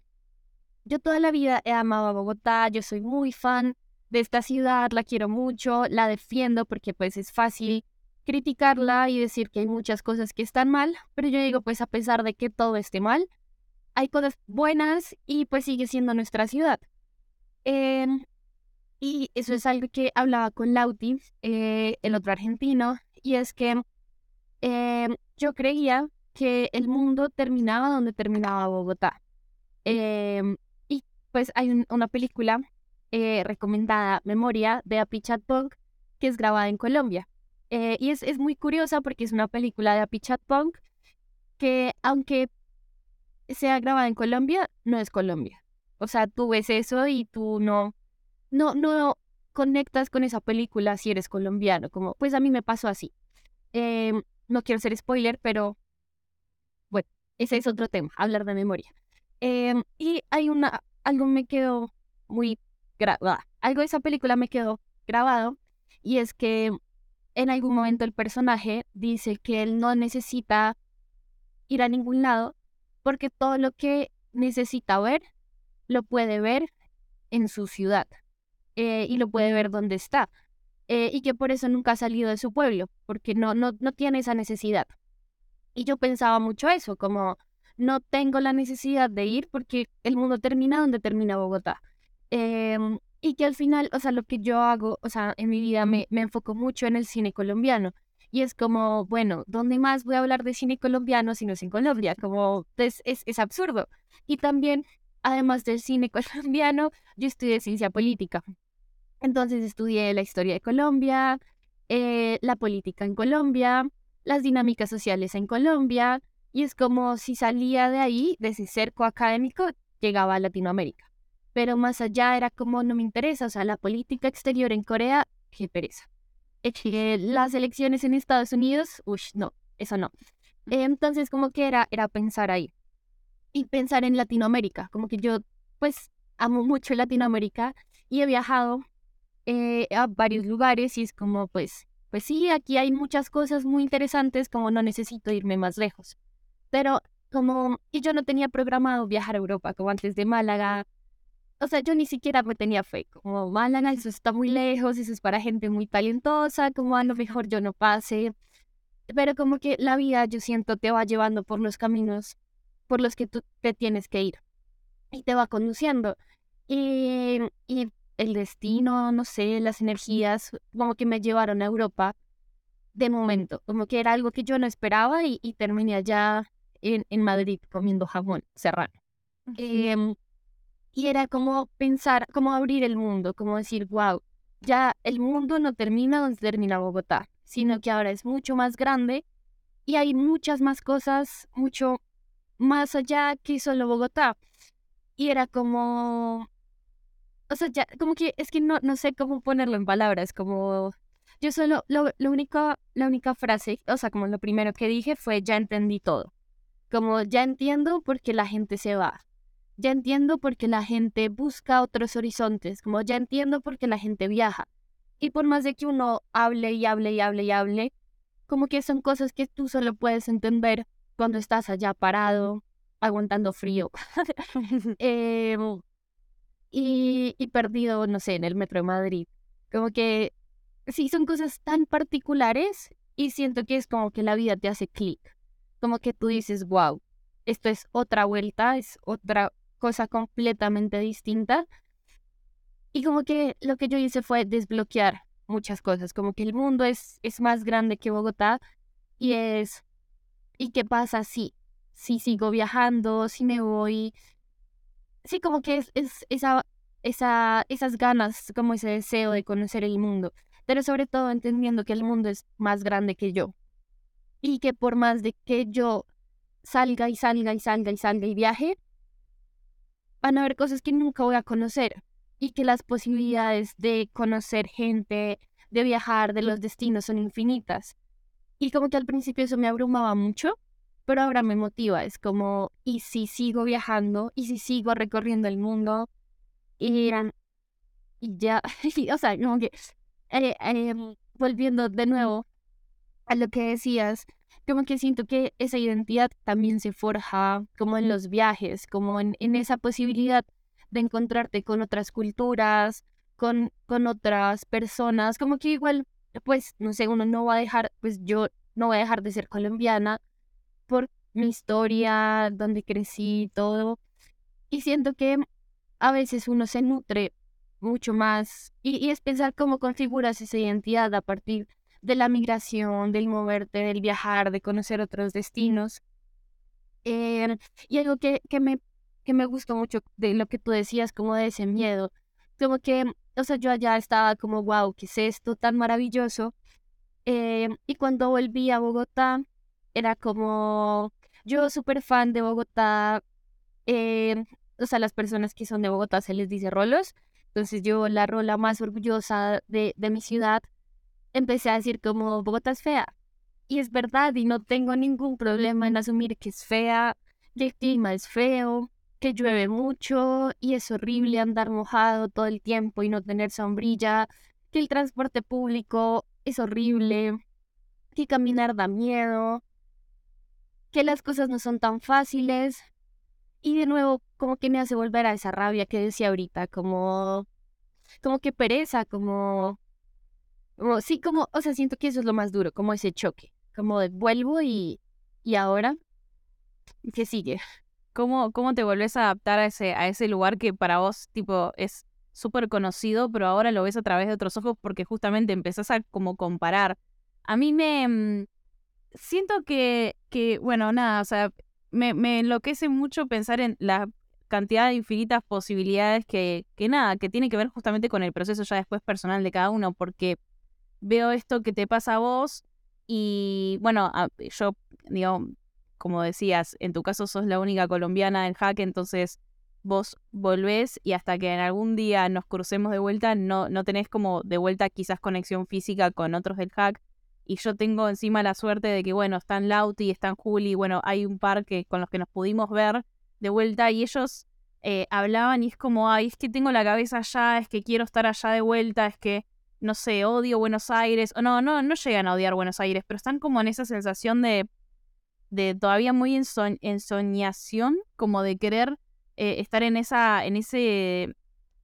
yo toda la vida he amado a Bogotá, yo soy muy fan de esta ciudad, la quiero mucho, la defiendo porque pues es fácil criticarla y decir que hay muchas cosas que están mal, pero yo digo, pues a pesar de que todo esté mal, hay cosas buenas y pues sigue siendo nuestra ciudad. Em, y eso es algo que hablaba con Lauti, eh, el otro argentino, y es que em, yo creía que el mundo terminaba donde terminaba Bogotá. Em, y pues hay una película eh, recomendada, Memoria, de Apichat Punk, que es grabada en Colombia. Eh, y es, es muy curiosa porque es una película de Apichat Punk que aunque sea grabada en Colombia, no es Colombia. O sea, tú ves eso y tú no, no, no conectas con esa película si eres colombiano, como pues a mí me pasó así. Em, no quiero ser spoiler, pero bueno, ese es otro tema, hablar de memoria. Em, y hay una, algo me quedó muy grabado, algo de esa película me quedó grabado, y es que en algún momento el personaje dice que él no necesita ir a ningún lado porque todo lo que necesita ver lo puede ver en su ciudad eh, y lo puede ver donde está. Eh, y que por eso nunca ha salido de su pueblo, porque no, no, no tiene esa necesidad. Y yo pensaba mucho eso, como no tengo la necesidad de ir porque el mundo termina donde termina Bogotá. Em, y que al final, o sea, lo que yo hago, o sea, en mi vida me, me enfoco mucho en el cine colombiano. Y es como, bueno, ¿dónde más voy a hablar de cine colombiano si no es en Colombia? Como, es, es, es absurdo. Y también, además del cine colombiano, yo estudié ciencia política. Entonces estudié la historia de Colombia, eh, la política en Colombia, las dinámicas sociales en Colombia, y es como si salía de ahí, de ese cerco académico, llegaba a Latinoamérica. Pero más allá era como no me interesa, o sea, la política exterior en Corea, qué pereza. Eh, las elecciones en Estados Unidos, uy, no, eso no. Entonces como que era, era pensar ahí. Y pensar en Latinoamérica, como que yo pues amo mucho Latinoamérica y he viajado eh, a varios lugares y es como, pues, pues sí, aquí hay muchas cosas muy interesantes, como no necesito irme más lejos. Pero como, y yo no tenía programado viajar a Europa, como antes de Málaga. O sea, yo ni siquiera me tenía fe, como Málaga, eso está muy lejos, eso es para gente muy talentosa, como a lo mejor yo no pase. Pero como que la vida, yo siento, te va llevando por los caminos por los que tú te tienes que ir y te va conduciendo. Y, y el destino, no sé, las energías, como que me llevaron a Europa de momento, como que era algo que yo no esperaba y, terminé allá en, en, Madrid comiendo jamón serrano. Em, y era como pensar, como abrir el mundo, como decir, wow, ya el mundo no termina donde termina Bogotá, sino que ahora es mucho más grande y hay muchas más cosas, mucho más allá que solo Bogotá. Y era como, o sea, ya, como que es que no, no sé cómo ponerlo en palabras, como yo solo, lo, lo único, la única frase, o sea, como lo primero que dije fue ya entendí todo. Como ya entiendo por qué la gente se va. Ya entiendo por qué la gente busca otros horizontes. Como ya entiendo por qué la gente viaja. Y por más de que uno hable y hable y hable y hable, como que son cosas que tú solo puedes entender cuando estás allá parado, aguantando frío. eh, y, perdido, no sé, en el metro de Madrid. Como que sí, son cosas tan particulares y siento que es como que la vida te hace clic. Como que tú dices, wow, esto es otra vuelta, es otra cosa completamente distinta. Y como que lo que yo hice fue desbloquear muchas cosas, como que el mundo es, es más grande que Bogotá y es, ¿y qué pasa si, si sigo viajando, si me voy, sí, como que es, es esa, esa, esas ganas, como ese deseo de conocer el mundo, pero sobre todo entendiendo que el mundo es más grande que yo y que por más de que yo salga y salga y salga y salga y viaje, van a haber cosas que nunca voy a conocer y que las posibilidades de conocer gente, de viajar, de los destinos son infinitas. Y como que al principio eso me abrumaba mucho, pero ahora me motiva, es como, ¿y si sigo viajando? ¿Y si sigo recorriendo el mundo? Y, y ya, o sea, como que, eh, em, volviendo de nuevo a lo que decías, como que siento que esa identidad también se forja como en los viajes, como en, en esa posibilidad de encontrarte con otras culturas, con, con otras personas, como que igual, pues, no sé, uno no va a dejar, pues yo no voy a dejar de ser colombiana, por mi historia, donde crecí, todo. Y siento que a veces uno se nutre mucho más y, es pensar cómo configuras esa identidad a partir de la migración, del moverte, del viajar, de conocer otros destinos. Eh, y algo que, que, me, que me gustó mucho de lo que tú decías, como de ese miedo, como que, o sea, yo allá estaba como, wow, ¿qué es esto tan maravilloso? Eh, y cuando volví a Bogotá, era como, yo súper fan de Bogotá, eh, o sea, las personas que son de Bogotá se les dice rolos, Entonces yo, la rola más orgullosa de, de mi ciudad, empecé a decir como Bogotá es fea. Y es verdad, y no tengo ningún problema en asumir que es fea, que el clima es feo, que llueve mucho y es horrible andar mojado todo el tiempo y no tener sombrilla, que el transporte público es horrible, que caminar da miedo, que las cosas no son tan fáciles. Y de nuevo, como que me hace volver a esa rabia que decía ahorita, como, como que pereza, como, sí, como, o sea, siento que eso es lo más duro, como ese choque, como de vuelvo y, y ahora, ¿qué sigue? ¿Cómo, ¿Cómo te volvés a adaptar a ese, a ese lugar que para vos, tipo, es súper conocido, pero ahora lo ves a través de otros ojos porque justamente empezás a como comparar. A mí me... Mm, siento que, que, bueno, nada, o sea, me, me enloquece mucho pensar en la cantidad de infinitas posibilidades que, que nada, que tiene que ver justamente con el proceso ya después personal de cada uno, porque veo esto que te pasa a vos y bueno, yo digo, como decías, en tu caso sos la única colombiana del hack, entonces vos volvés y hasta que en algún día nos crucemos de vuelta, no, no tenés como de vuelta quizás conexión física con otros del hack. Y yo tengo encima la suerte de que, bueno, están Lauti, están Juli, bueno, hay un par que, con los que nos pudimos ver de vuelta y ellos eh, hablaban y es como, ay, es que tengo la cabeza allá, es que quiero estar allá de vuelta, es que, no sé, odio Buenos Aires, o no, no, no llegan a odiar Buenos Aires, pero están como en esa sensación de, de todavía muy en, en soñación, como de querer eh, estar en esa, en ese,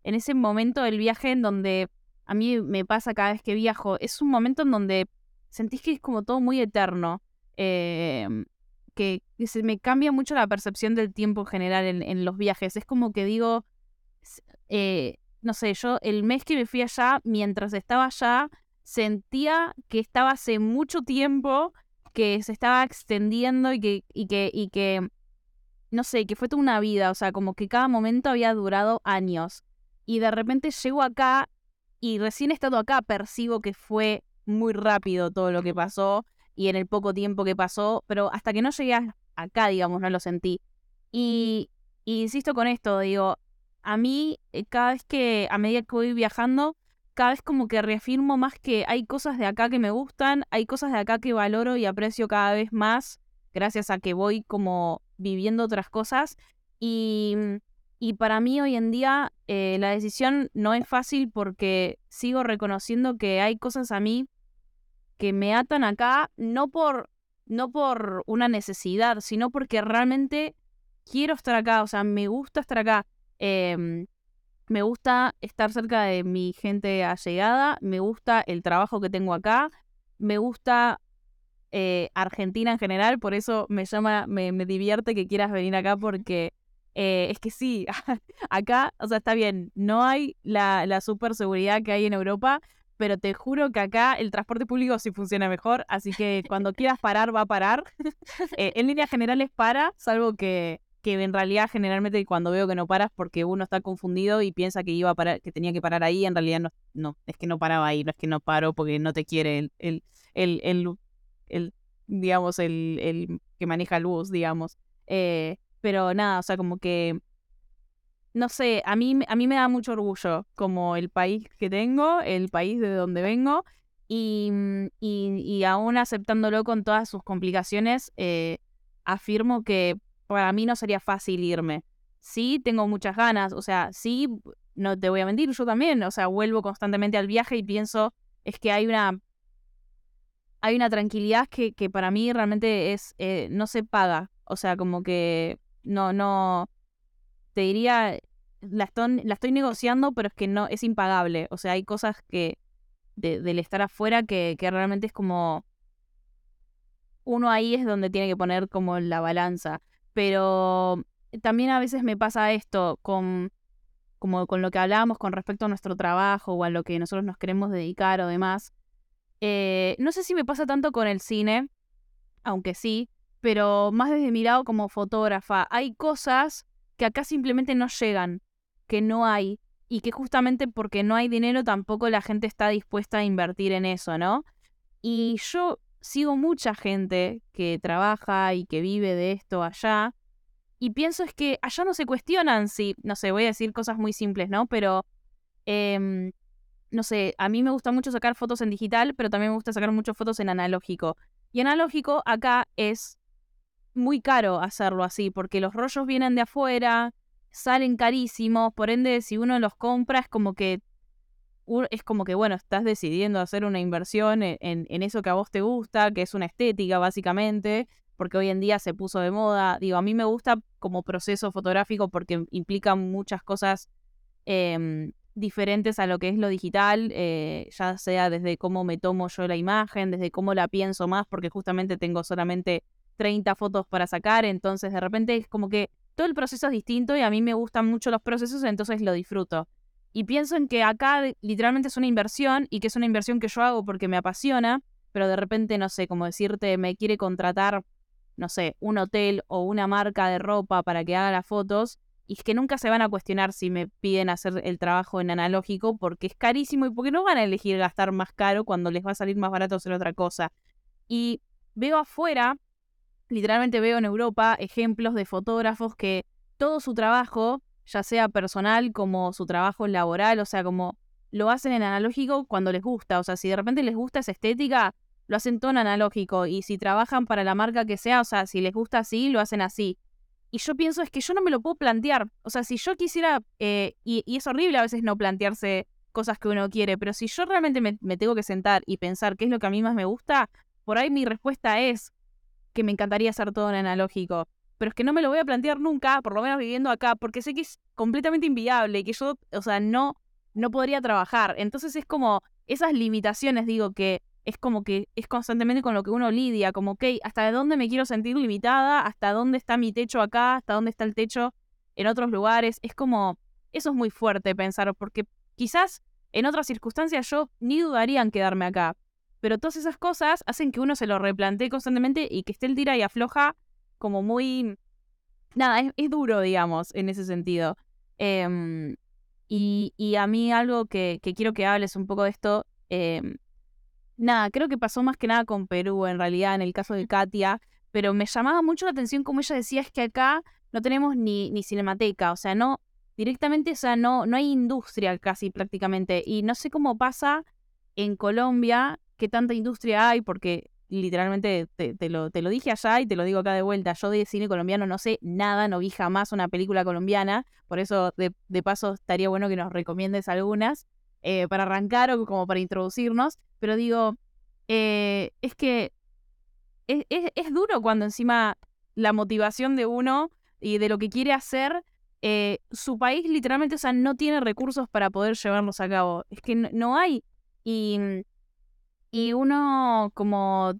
en ese momento del viaje en donde a mí me pasa cada vez que viajo, es un momento en donde sentís que es como todo muy eterno. Em, que, se me cambia mucho la percepción del tiempo en general en, los viajes. Es como que digo, eh, no sé, yo el mes que me fui allá, mientras estaba allá, sentía que estaba hace mucho tiempo, que se estaba extendiendo y que, y que, y que, no sé, que fue toda una vida, o sea, como que cada momento había durado años. Y de repente llego acá y recién estado acá percibo que fue muy rápido todo lo que pasó y en el poco tiempo que pasó, pero hasta que no llegué acá, digamos, no lo sentí. Y, insisto con esto, digo, a mí eh, cada vez que, a medida que voy viajando, cada vez como que reafirmo más que hay cosas de acá que me gustan, hay cosas de acá que valoro y aprecio cada vez más, gracias a que voy como viviendo otras cosas. Y, y para mí hoy en día eh, la decisión no es fácil porque sigo reconociendo que hay cosas a mí que me atan acá, no por, no por una necesidad, sino porque realmente quiero estar acá, o sea, me gusta estar acá. Em, me gusta estar cerca de mi gente allegada, me gusta el trabajo que tengo acá, me gusta eh, Argentina en general, por eso me llama, me, divierte que quieras venir acá porque eh, es que sí, acá, o sea, está bien, no hay la, la super seguridad que hay en Europa, pero te juro que acá el transporte público sí funciona mejor, así que cuando quieras parar, va a parar. Eh, en líneas generales para, salvo que, que en realidad generalmente cuando veo que no paras porque uno está confundido y piensa que iba a parar, que tenía que parar ahí, en realidad no, no, es que no paraba ahí, no es que no paro porque no te quiere el, el, el, el, digamos, el, el que maneja el bus, digamos. Eh, pero nada, o sea, como que no sé, a mí, a mí me da mucho orgullo como el país que tengo, el país de donde vengo, y, mm, y, aún aceptándolo con todas sus complicaciones, eh, afirmo que para mí no sería fácil irme. Sí, tengo muchas ganas, o sea, sí, no te voy a mentir, yo también, o sea, vuelvo constantemente al viaje y pienso, es que hay una... Hay una tranquilidad que, que para mí realmente es, eh, no se paga. O sea, como que no, no, te diría, la estoy, negociando, pero es que no, es impagable. O sea, hay cosas que del estar afuera que, que realmente es como uno ahí es donde tiene que poner como la balanza. Pero también a veces me pasa esto con como con lo que hablábamos con respecto a nuestro trabajo o a lo que nosotros nos queremos dedicar o demás. Eh, no sé si me pasa tanto con el cine, aunque sí, pero más desde mi lado como fotógrafa. Hay cosas que acá simplemente no llegan, que no hay, y que justamente porque no hay dinero tampoco la gente está dispuesta a invertir en eso, ¿no? Y yo sigo mucha gente que trabaja y que vive de esto allá, y pienso es que allá no se cuestionan si, no sé, voy a decir cosas muy simples, ¿no? Pero em, no sé, a mí me gusta mucho sacar fotos en digital, pero también me gusta sacar muchas fotos en analógico. Y analógico acá es muy caro hacerlo así, porque los rollos vienen de afuera, salen carísimos, por ende, si uno los compra es como que es como que, bueno, estás decidiendo hacer una inversión e, en, en, eso que a vos te gusta, que es una estética básicamente, porque hoy en día se puso de moda. Digo, a mí me gusta como proceso fotográfico porque implica muchas cosas em, diferentes a lo que es lo digital, eh, ya sea desde cómo me tomo yo la imagen, desde cómo la pienso más, porque justamente tengo solamente 30 fotos para sacar, entonces de repente es como que todo el proceso es distinto y a mí me gustan mucho los procesos, entonces lo disfruto. Y pienso en que acá literalmente es una inversión y que es una inversión que yo hago porque me apasiona, pero de repente, no sé, como decirte, me quiere contratar, no sé, un hotel o una marca de ropa para que haga las fotos y es que nunca se van a cuestionar si me piden hacer el trabajo en analógico porque es carísimo y porque no van a elegir gastar más caro cuando les va a salir más barato hacer otra cosa. Y veo afuera, literalmente veo en Europa ejemplos de fotógrafos que todo su trabajo ya sea personal como su trabajo laboral, o sea, como lo hacen en analógico cuando les gusta, o sea, si de repente les gusta esa estética, lo hacen todo en analógico, y si trabajan para la marca que sea, o sea, si les gusta así, lo hacen así. Y yo pienso es que yo no me lo puedo plantear, o sea, si yo quisiera, eh, y, es horrible a veces no plantearse cosas que uno quiere, pero si yo realmente me, me tengo que sentar y pensar qué es lo que a mí más me gusta, por ahí mi respuesta es que me encantaría hacer todo en analógico pero es que no me lo voy a plantear nunca, por lo menos viviendo acá, porque sé que es completamente inviable y que yo, o sea, no, no podría trabajar. Entonces es como esas limitaciones, digo, que es como que es constantemente con lo que uno lidia, como, ok, ¿hasta dónde me quiero sentir limitada? ¿Hasta dónde está mi techo acá? ¿Hasta dónde está el techo en otros lugares? Es como, eso es muy fuerte pensar, porque quizás en otras circunstancias yo ni dudaría en quedarme acá. Pero todas esas cosas hacen que uno se lo replantee constantemente y que esté el tira y afloja como muy... Nada, es, duro, digamos, en ese sentido. Em, y, y, a mí algo que, que, quiero que hables un poco de esto, em, nada, creo que pasó más que nada con Perú, en realidad, en el caso de Katia, pero me llamaba mucho la atención como ella decía, es que acá no tenemos ni, ni cinemateca, o sea, no, directamente, o sea, no, no hay industria casi prácticamente, y no sé cómo pasa en Colombia, qué tanta industria hay, porque literalmente te, lo, te lo dije allá y te lo digo acá de vuelta. Yo de cine colombiano no sé nada, no vi jamás una película colombiana. Por eso, de, paso, estaría bueno que nos recomiendes algunas eh, para arrancar o como para introducirnos. Pero digo, eh, es que es, es, duro cuando encima la motivación de uno y de lo que quiere hacer, eh, su país literalmente, o sea, no tiene recursos para poder llevarlos a cabo. Es que no hay. Y y uno como,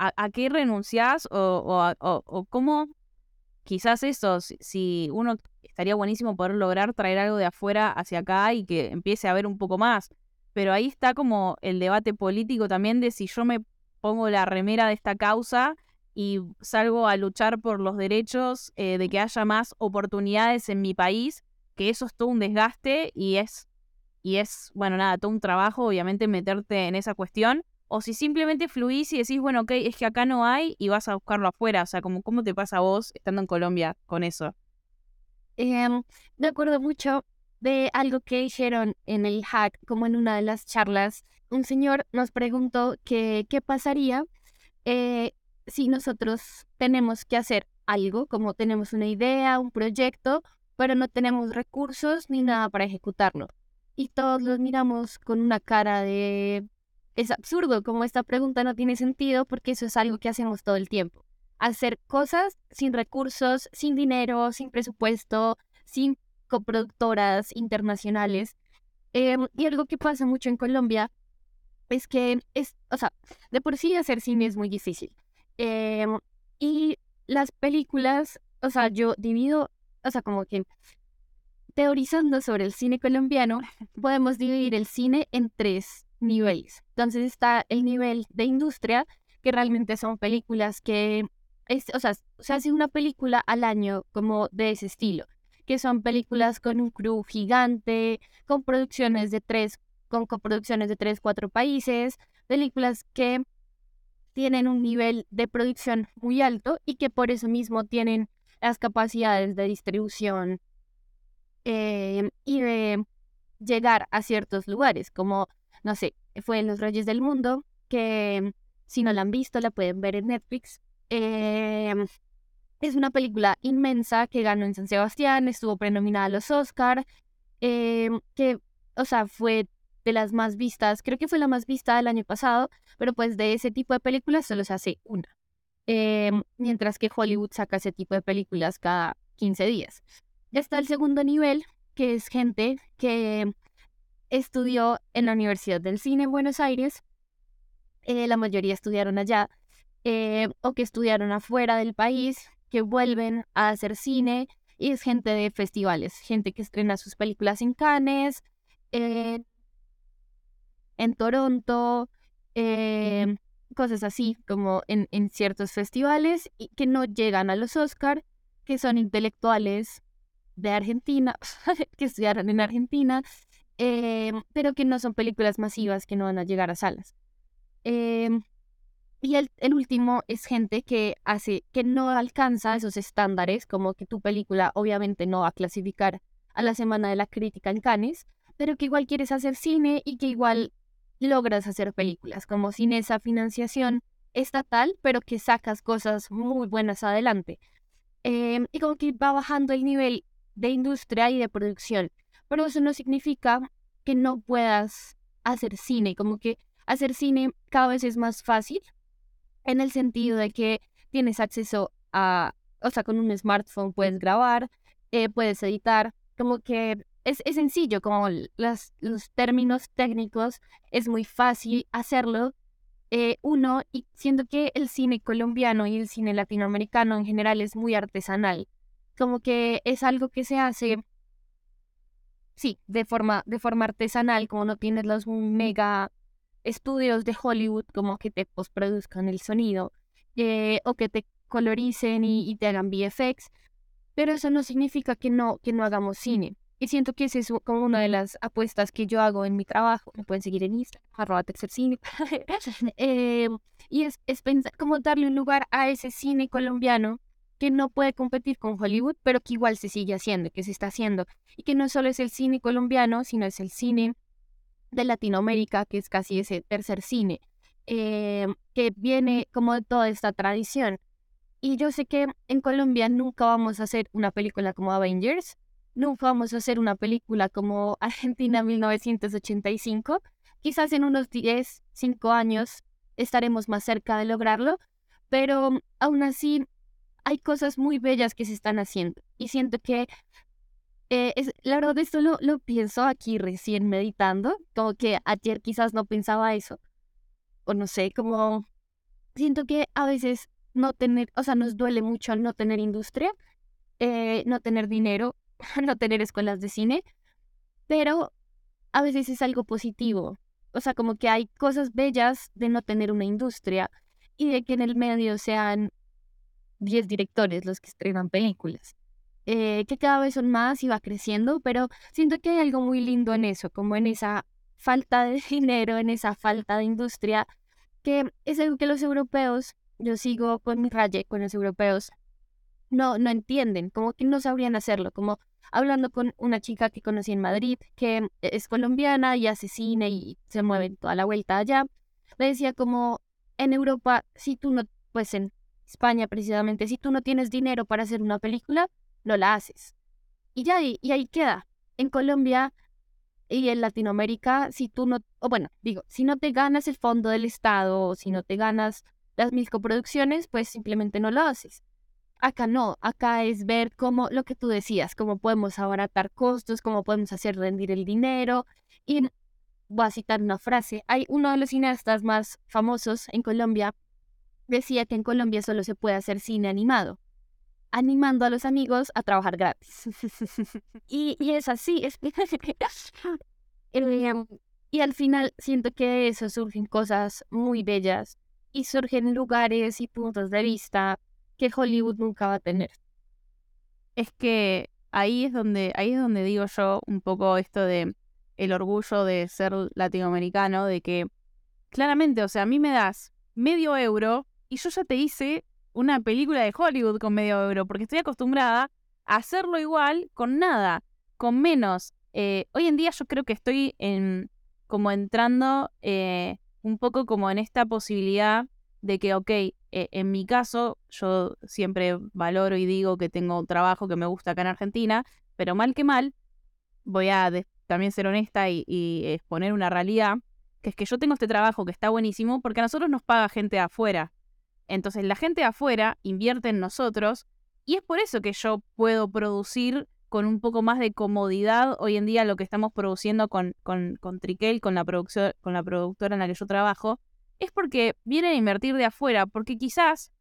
¿a, qué renuncias? O, o, cómo, quizás eso, si, uno estaría buenísimo poder lograr traer algo de afuera hacia acá y que empiece a haber un poco más. Pero ahí está como el debate político también de si yo me pongo la remera de esta causa y salgo a luchar por los derechos eh, de que haya más oportunidades en mi país, que eso es todo un desgaste y es, y es, bueno, nada, todo un trabajo, obviamente, meterte en esa cuestión, o si simplemente fluís y decís, bueno, ok, es que acá no hay y vas a buscarlo afuera. O sea, como, ¿cómo te pasa a vos estando en Colombia con eso? Eh, me acuerdo mucho de algo que dijeron en el hack, como en una de las charlas. Un señor nos preguntó que, qué pasaría eh, si nosotros tenemos que hacer algo, como tenemos una idea, un proyecto, pero no tenemos recursos ni nada para ejecutarlo. Y todos los miramos con una cara de es absurdo, como esta pregunta no tiene sentido porque eso es algo que hacemos todo el tiempo. Hacer cosas sin recursos, sin dinero, sin presupuesto, sin coproductoras internacionales. Em, y algo que pasa mucho en Colombia es que es, o sea, de por sí hacer cine es muy difícil. Em, y las películas, o sea, yo divido, o sea, como que teorizando sobre el cine colombiano, podemos dividir el cine en tres niveles. Entonces está el nivel de industria, que realmente son películas que, es, o sea, se hace una película al año como de ese estilo, que son películas con un crew gigante, con producciones de tres, con coproducciones de tres, cuatro países, películas que tienen un nivel de producción muy alto y que por eso mismo tienen las capacidades de distribución eh, y de llegar a ciertos lugares, como, no sé, fue en Los Reyes del Mundo, que si no la han visto, la pueden ver en Netflix. Em, es una película inmensa que ganó en San Sebastián, estuvo prenominada a los Oscar, em, que, o sea, fue de las más vistas, creo que fue la más vista del año pasado, pero pues de ese tipo de películas solo se hace una. Em, mientras que Hollywood saca ese tipo de películas cada 15 días. Ya está el segundo nivel, que es gente que estudió en la Universidad del Cine en Buenos Aires, eh, la mayoría estudiaron allá, eh, o que estudiaron afuera del país, que vuelven a hacer cine, y es gente de festivales, gente que estrena sus películas en Cannes, en Toronto, em, cosas así, como en, en, ciertos festivales, y que no llegan a los Oscar, que son intelectuales de Argentina, que estudiaron en Argentina, em, pero que no son películas masivas que no van a llegar a salas. Em, y el, el, último es gente que hace, que no alcanza esos estándares, como que tu película obviamente no va a clasificar a la Semana de la Crítica en Cannes, pero que igual quieres hacer cine y que igual logras hacer películas, como sin esa financiación estatal, pero que sacas cosas muy buenas adelante. Em, y como que va bajando el nivel de industria y de producción. Pero eso no significa que no puedas hacer cine, como que hacer cine cada vez es más fácil en el sentido de que tienes acceso a, o sea, con un smartphone puedes grabar, eh, puedes editar, como que es, es sencillo, como las, los términos técnicos, es muy fácil hacerlo. Eh, uno, y siento que el cine colombiano y el cine latinoamericano en general es muy artesanal como que es algo que se hace, sí, de forma, de forma artesanal, como no tienes los mega estudios de Hollywood como que te postproduzcan el sonido eh, o que te coloricen y, te hagan VFX, pero eso no significa que no, que no hagamos cine. Y siento que esa es como una de las apuestas que yo hago en mi trabajo. Me pueden seguir en Instagram, arroba cine. eh, y es, es pensar, como darle un lugar a ese cine colombiano que no puede competir con Hollywood, pero que igual se sigue haciendo, que se está haciendo. Y que no solo es el cine colombiano, sino es el cine de Latinoamérica, que es casi ese tercer cine, eh, que viene como de toda esta tradición. Y yo sé que en Colombia nunca vamos a hacer una película como Avengers, nunca vamos a hacer una película como Argentina 1985. Quizás en unos 10, 5 años estaremos más cerca de lograrlo, pero aún así hay cosas muy bellas que se están haciendo. Y siento que, eh, es, la verdad, esto lo, lo pienso aquí recién meditando, como que ayer quizás no pensaba eso. O no sé, como siento que a veces no tener, o sea, nos duele mucho no tener industria, eh, no tener dinero, no tener escuelas de cine, pero a veces es algo positivo. O sea, como que hay cosas bellas de no tener una industria y de que en el medio sean 10 directores los que estrenan películas. Eh, que cada vez son más y va creciendo, pero siento que hay algo muy lindo en eso, como en esa falta de dinero, en esa falta de industria, que es algo que los europeos, yo sigo con mi raye con los europeos, no, no entienden, como que no sabrían hacerlo, como hablando con una chica que conocí en Madrid, que es colombiana y hace cine y se mueve toda la vuelta allá, me decía como en Europa, si tú no, pues España precisamente, si tú no tienes dinero para hacer una película, no la haces. Y ya, y, ahí queda. En Colombia y en Latinoamérica, si tú no, o bueno, digo, si no te ganas el fondo del Estado o si no te ganas las mil coproducciones, pues simplemente no lo haces. Acá no, acá es ver cómo, lo que tú decías, cómo podemos abaratar costos, cómo podemos hacer rendir el dinero. Y voy a citar una frase, hay uno de los cineastas más famosos en Colombia, decía que en Colombia solo se puede hacer cine animado, animando a los amigos a trabajar gratis. y, es así, es... Em, y al final siento que de eso surgen cosas muy bellas y surgen lugares y puntos de vista que Hollywood nunca va a tener. Es que ahí es donde, ahí es donde digo yo un poco esto de el orgullo de ser latinoamericano, de que claramente, o sea, a mí me das medio euro y yo ya te hice una película de Hollywood con medio euro, porque estoy acostumbrada a hacerlo igual con nada, con menos eh, hoy en día yo creo que estoy en, como entrando eh, un poco como en esta posibilidad de que, ok, eh, en mi caso, yo siempre valoro y digo que tengo un trabajo que me gusta acá en Argentina, pero mal que mal, voy a también ser honesta y, y, exponer una realidad, que es que yo tengo este trabajo que está buenísimo porque a nosotros nos paga gente afuera. Entonces la gente afuera invierte en nosotros y es por eso que yo puedo producir con un poco más de comodidad hoy en día lo que estamos produciendo con, con, con Triquel, con la, con la productora en la que yo trabajo, es porque vienen a invertir de afuera, porque quizás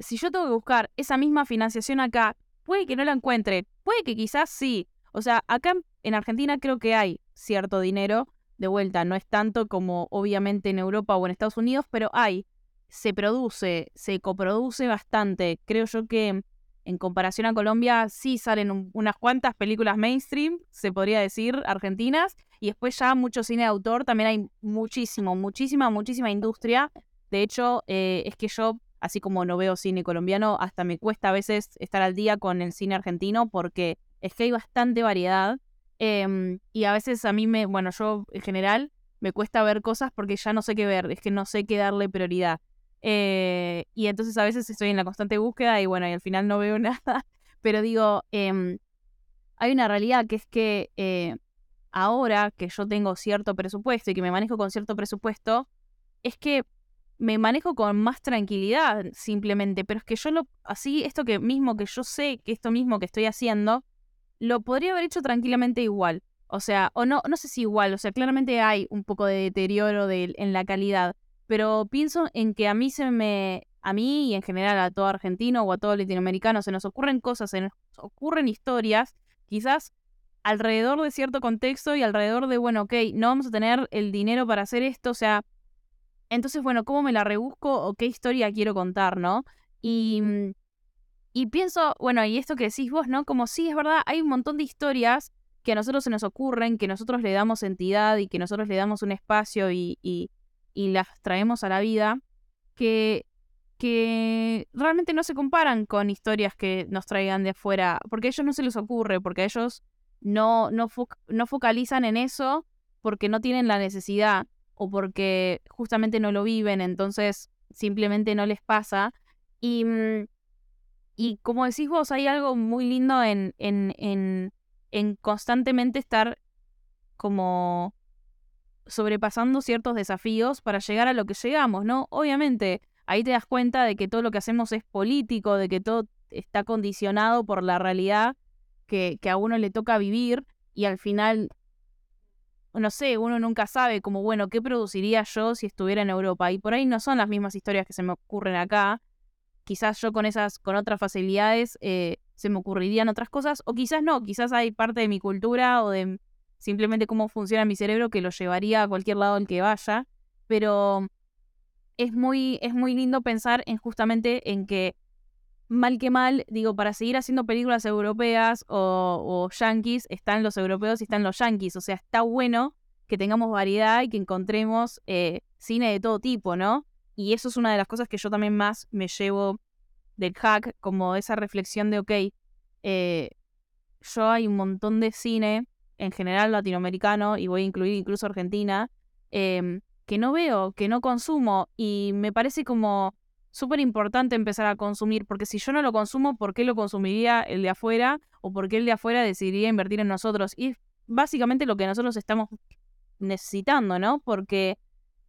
si yo tengo que buscar esa misma financiación acá, puede que no la encuentre, puede que quizás sí. O sea, acá en Argentina creo que hay cierto dinero, de vuelta, no es tanto como obviamente en Europa o en Estados Unidos, pero hay, se produce, se coproduce bastante. Creo yo que en comparación a Colombia, sí salen unas cuantas películas mainstream, se podría decir, argentinas, y después ya mucho cine de autor, también hay muchísimo, muchísima, muchísima industria. De hecho, eh, es que yo, así como no veo cine colombiano, hasta me cuesta a veces estar al día con el cine argentino porque es que hay bastante variedad. Em, y a veces a mí me, bueno, yo en general me cuesta ver cosas porque ya no sé qué ver, es que no sé qué darle prioridad. Eh, y entonces a veces estoy en la constante búsqueda y bueno, y al final no veo nada. Pero digo, em, hay una realidad que es que eh, ahora que yo tengo cierto presupuesto y que me manejo con cierto presupuesto, es que me manejo con más tranquilidad simplemente, pero es que yo lo, así, esto que mismo que yo sé que esto mismo que estoy haciendo, lo podría haber hecho tranquilamente igual. O sea, o no, no sé si igual, o sea, claramente hay un poco de deterioro de, en la calidad, pero pienso en que a mí se me, a mí y en general a todo argentino o a todo latinoamericano se nos ocurren cosas, se nos ocurren historias, quizás alrededor de cierto contexto y alrededor de, bueno, ok, no vamos a tener el dinero para hacer esto, o sea, entonces, bueno, ¿cómo me la rebusco o qué historia quiero contar, no? Y, y pienso, bueno, y esto que decís vos, ¿no? Como sí, es verdad, hay un montón de historias que a nosotros se nos ocurren, que nosotros le damos entidad y que nosotros le damos un espacio y, y y las traemos a la vida, que, que realmente no se comparan con historias que nos traigan de afuera, porque a ellos no se les ocurre, porque a ellos no, no, no focalizan en eso porque no tienen la necesidad o porque justamente no lo viven, entonces simplemente no les pasa. Y, mm, y como decís vos, hay algo muy lindo en, en, en, en constantemente estar como sobrepasando ciertos desafíos para llegar a lo que llegamos, ¿no? Obviamente, ahí te das cuenta de que todo lo que hacemos es político, de que todo está condicionado por la realidad que, a uno le toca vivir y al final, no sé, uno nunca sabe como, bueno, ¿qué produciría yo si estuviera en Europa? Y por ahí no son las mismas historias que se me ocurren acá. Quizás yo con esas, con otras facilidades, eh, se me ocurrirían otras cosas, o quizás no, quizás hay parte de mi cultura o de simplemente cómo funciona mi cerebro que lo llevaría a cualquier lado al que vaya, pero es muy, es muy lindo pensar en justamente en que mal que mal, digo, para seguir haciendo películas europeas o, o yankees, están los europeos y están los yankees, o sea, está bueno que tengamos variedad y que encontremos eh, cine de todo tipo, ¿no? Y eso es una de las cosas que yo también más me llevo del hack, como esa reflexión de, ok, eh, yo hay un montón de cine en general latinoamericano, y voy a incluir incluso Argentina, em, que no veo, que no consumo, y me parece como súper importante empezar a consumir, porque si yo no lo consumo, ¿por qué lo consumiría el de afuera? ¿O por qué el de afuera decidiría invertir en nosotros? Y es básicamente lo que nosotros estamos necesitando, ¿no? Porque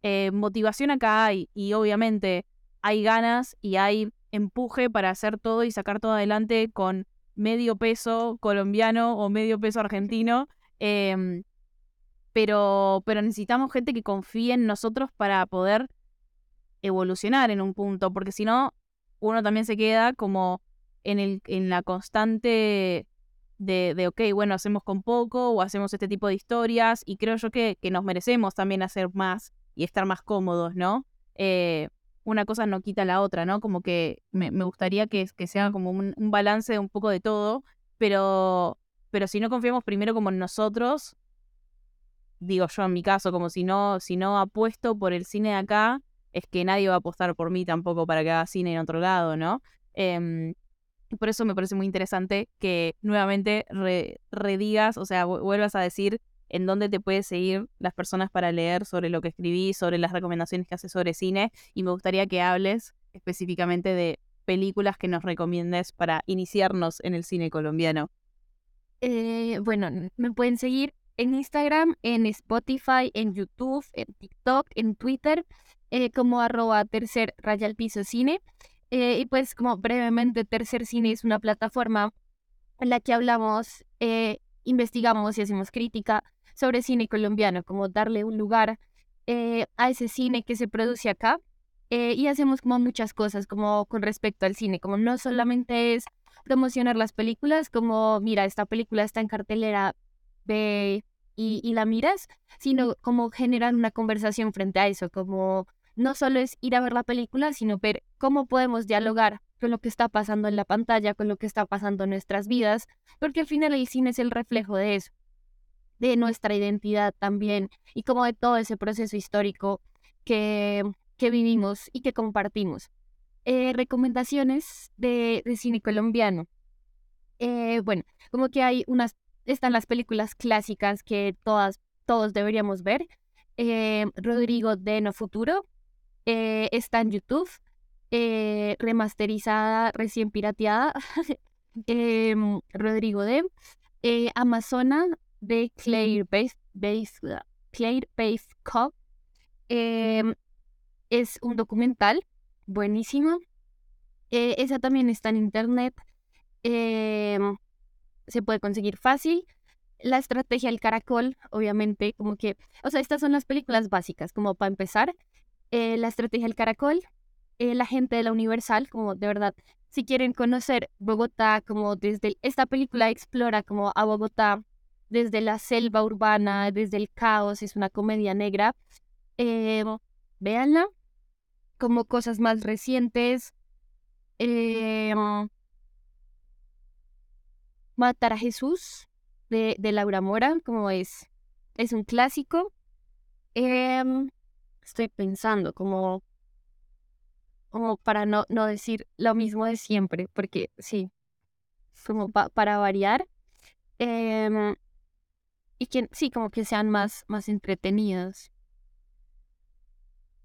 eh, motivación acá hay, y obviamente hay ganas y hay empuje para hacer todo y sacar todo adelante con medio peso colombiano o medio peso argentino Em, pero, pero necesitamos gente que confíe en nosotros para poder evolucionar en un punto, porque si no, uno también se queda como en, el, en la constante de, de, ok, bueno, hacemos con poco o hacemos este tipo de historias y creo yo que, que nos merecemos también hacer más y estar más cómodos, ¿no? Eh, una cosa no quita la otra, ¿no? Como que me, me gustaría que, que sea como un, un, balance de un poco de todo, pero, pero si no confiamos primero como en nosotros, digo yo en mi caso, como si no, si no apuesto por el cine de acá, es que nadie va a apostar por mí tampoco para que haga cine en otro lado, ¿no? Em, por eso me parece muy interesante que nuevamente redigas, o sea, vuelvas a decir en dónde te puedes seguir las personas para leer sobre lo que escribí, sobre las recomendaciones que haces sobre cine. Y me gustaría que hables específicamente de películas que nos recomiendes para iniciarnos en el cine colombiano. Eh, bueno, me pueden seguir en Instagram, en Spotify, en YouTube, en TikTok, en Twitter, eh, como arroba tercer raya al piso cine. Eh, y pues como brevemente, Tercer Cine es una plataforma en la que hablamos, investigamos y hacemos crítica sobre cine colombiano, como darle un lugar a ese cine que se produce acá. y hacemos como muchas cosas como con respecto al cine, como no solamente es promocionar las películas, como, mira, esta película está en cartelera, ve y, la miras, sino como generar una conversación frente a eso, como no solo es ir a ver la película, sino ver cómo podemos dialogar con lo que está pasando en la pantalla, con lo que está pasando en nuestras vidas, porque al final el cine es el reflejo de eso, de nuestra identidad también, y como de todo ese proceso histórico que, que vivimos y que compartimos. Eh, recomendaciones de, cine colombiano. Eh, bueno, como que hay unas, están las películas clásicas que todas, todos deberíamos ver. Eh, Rodrigo de No Futuro está en YouTube, remasterizada, recién pirateada. Rodrigo de Amazona de Claire Base, Claire Base Cop. Em, es un documental buenísimo. Eh, esa también está en internet. Em, se puede conseguir fácil. La estrategia del caracol, obviamente, como que, o sea, estas son las películas básicas, como para empezar. Eh, la estrategia del caracol, eh, la gente de la Universal, como de verdad, si quieren conocer Bogotá, como desde esta película explora como a Bogotá desde la selva urbana, desde el caos, es una comedia negra. Em, véanla como cosas más recientes. Eh, Matar a Jesús de, de, Laura Mora, como es, es un clásico. Em, estoy pensando como, como para no, no decir lo mismo de siempre, porque sí, como para variar. Em, y que sí, como que sean más, más entretenidas.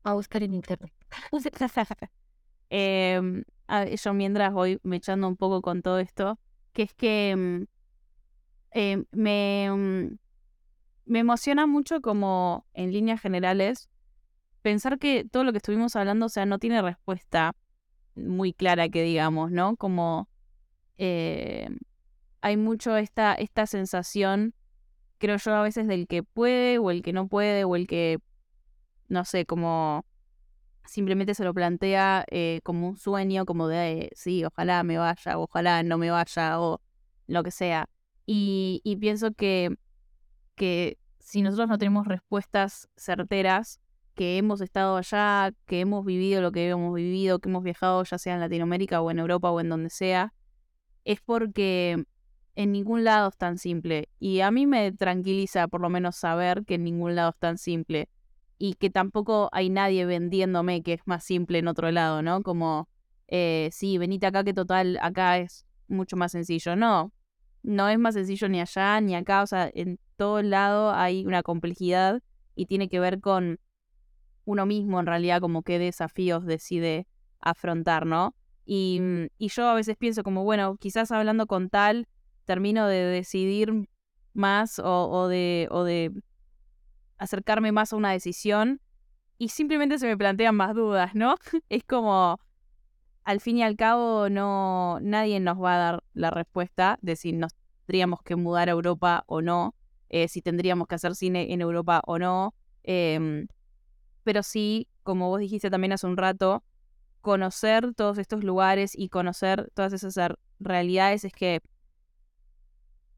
A buscar en internet. eh, yo mientras voy me echando un poco con todo esto, que es que mm, em, me, mm, me emociona mucho como en líneas generales pensar que todo lo que estuvimos hablando, o sea, no tiene respuesta muy clara que digamos, ¿no? Como eh, hay mucho esta, esta sensación, creo yo, a veces del que puede o el que no puede o el que, no sé, como simplemente se lo plantea eh, como un sueño, como de, sí, ojalá me vaya, ojalá no me vaya, o lo que sea. Y, pienso que, que si nosotros no tenemos respuestas certeras, que hemos estado allá, que hemos vivido lo que hemos vivido, que hemos viajado ya sea en Latinoamérica o en Europa o en donde sea, es porque en ningún lado es tan simple. Y a mí me tranquiliza por lo menos saber que en ningún lado es tan simple y que tampoco hay nadie vendiéndome que es más simple en otro lado, ¿no? Como, eh, sí, venite acá que total, acá es mucho más sencillo. No, no es más sencillo ni allá ni acá, o sea, en todo lado hay una complejidad y tiene que ver con uno mismo en realidad, como qué desafíos decide afrontar, ¿no? Y, mm, y yo a veces pienso como, bueno, quizás hablando con tal, termino de decidir más o, o de, o de acercarme más a una decisión y simplemente se me plantean más dudas, ¿no? es como, al fin y al cabo, no, nadie nos va a dar la respuesta de si nos tendríamos que mudar a Europa o no, eh, si tendríamos que hacer cine en Europa o no. Em, pero sí, como vos dijiste también hace un rato, conocer todos estos lugares y conocer todas esas realidades es que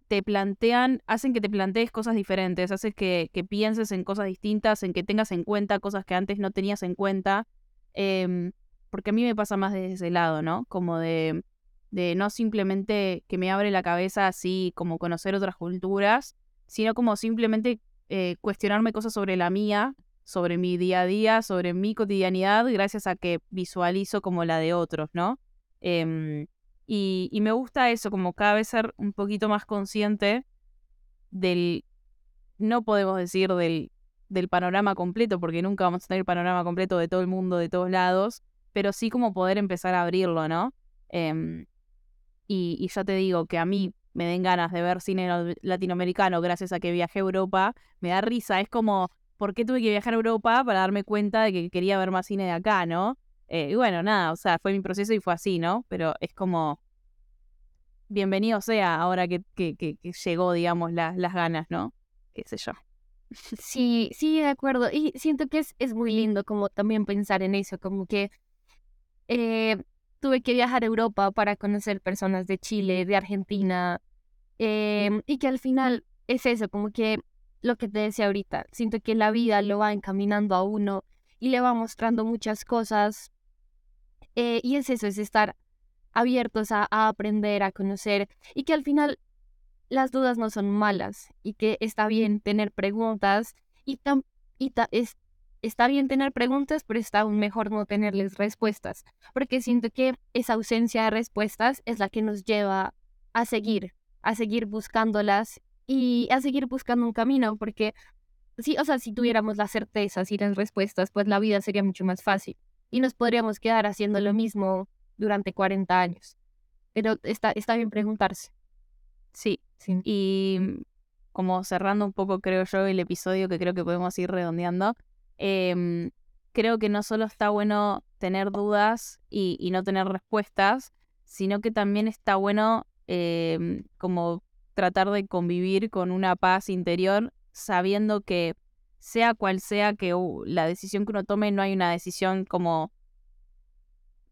te plantean, hacen que te plantees cosas diferentes, hacen que, pienses en cosas distintas, en que tengas en cuenta cosas que antes no tenías en cuenta. Em, porque a mí me pasa más de ese lado, ¿no? Como de, de no simplemente que me abre la cabeza así como conocer otras culturas, sino como simplemente eh, cuestionarme cosas sobre la mía, sobre mi día a día, sobre mi cotidianidad, gracias a que visualizo como la de otros, ¿no? Em, Y, y me gusta eso, como cada vez ser un poquito más consciente del, no podemos decir del, del panorama completo, porque nunca vamos a tener el panorama completo de todo el mundo, de todos lados, pero sí como poder empezar a abrirlo, ¿no? Em, y, y ya te digo que a mí me den ganas de ver cine latinoamericano gracias a que viajé a Europa, me da risa, es como, ¿por qué tuve que viajar a Europa para darme cuenta de que quería ver más cine de acá, ¿no? Eh, y bueno, nada, o sea, fue mi proceso y fue así, ¿no? Pero es como, bienvenido sea ahora que, que, que, llegó, digamos, las ganas, ¿no? Qué sé yo. Sí, sí, de acuerdo. Y siento que es, es muy lindo como también pensar en eso, como que eh, tuve que viajar a Europa para conocer personas de Chile, de Argentina, em, y que al final es eso, como que lo que te decía ahorita, siento que la vida lo va encaminando a uno y le va mostrando muchas cosas. Eh, y es eso, es estar abiertos a, aprender, a conocer y que al final las dudas no son malas y que está bien tener preguntas y, y es, está bien tener preguntas, pero está aún mejor no tenerles respuestas, porque siento que esa ausencia de respuestas es la que nos lleva a seguir, a seguir buscándolas y a seguir buscando un camino, porque sí, o sea, si tuviéramos las certezas y las respuestas, pues la vida sería mucho más fácil y nos podríamos quedar haciendo lo mismo durante 40 años. Pero está, está bien preguntarse. Sí. sí. Y como cerrando un poco, creo yo, el episodio que creo que podemos ir redondeando, em, creo que no solo está bueno tener dudas y, y, no tener respuestas, sino que también está bueno em, como tratar de convivir con una paz interior, sabiendo que sea cual sea que la decisión que uno tome, no hay una decisión como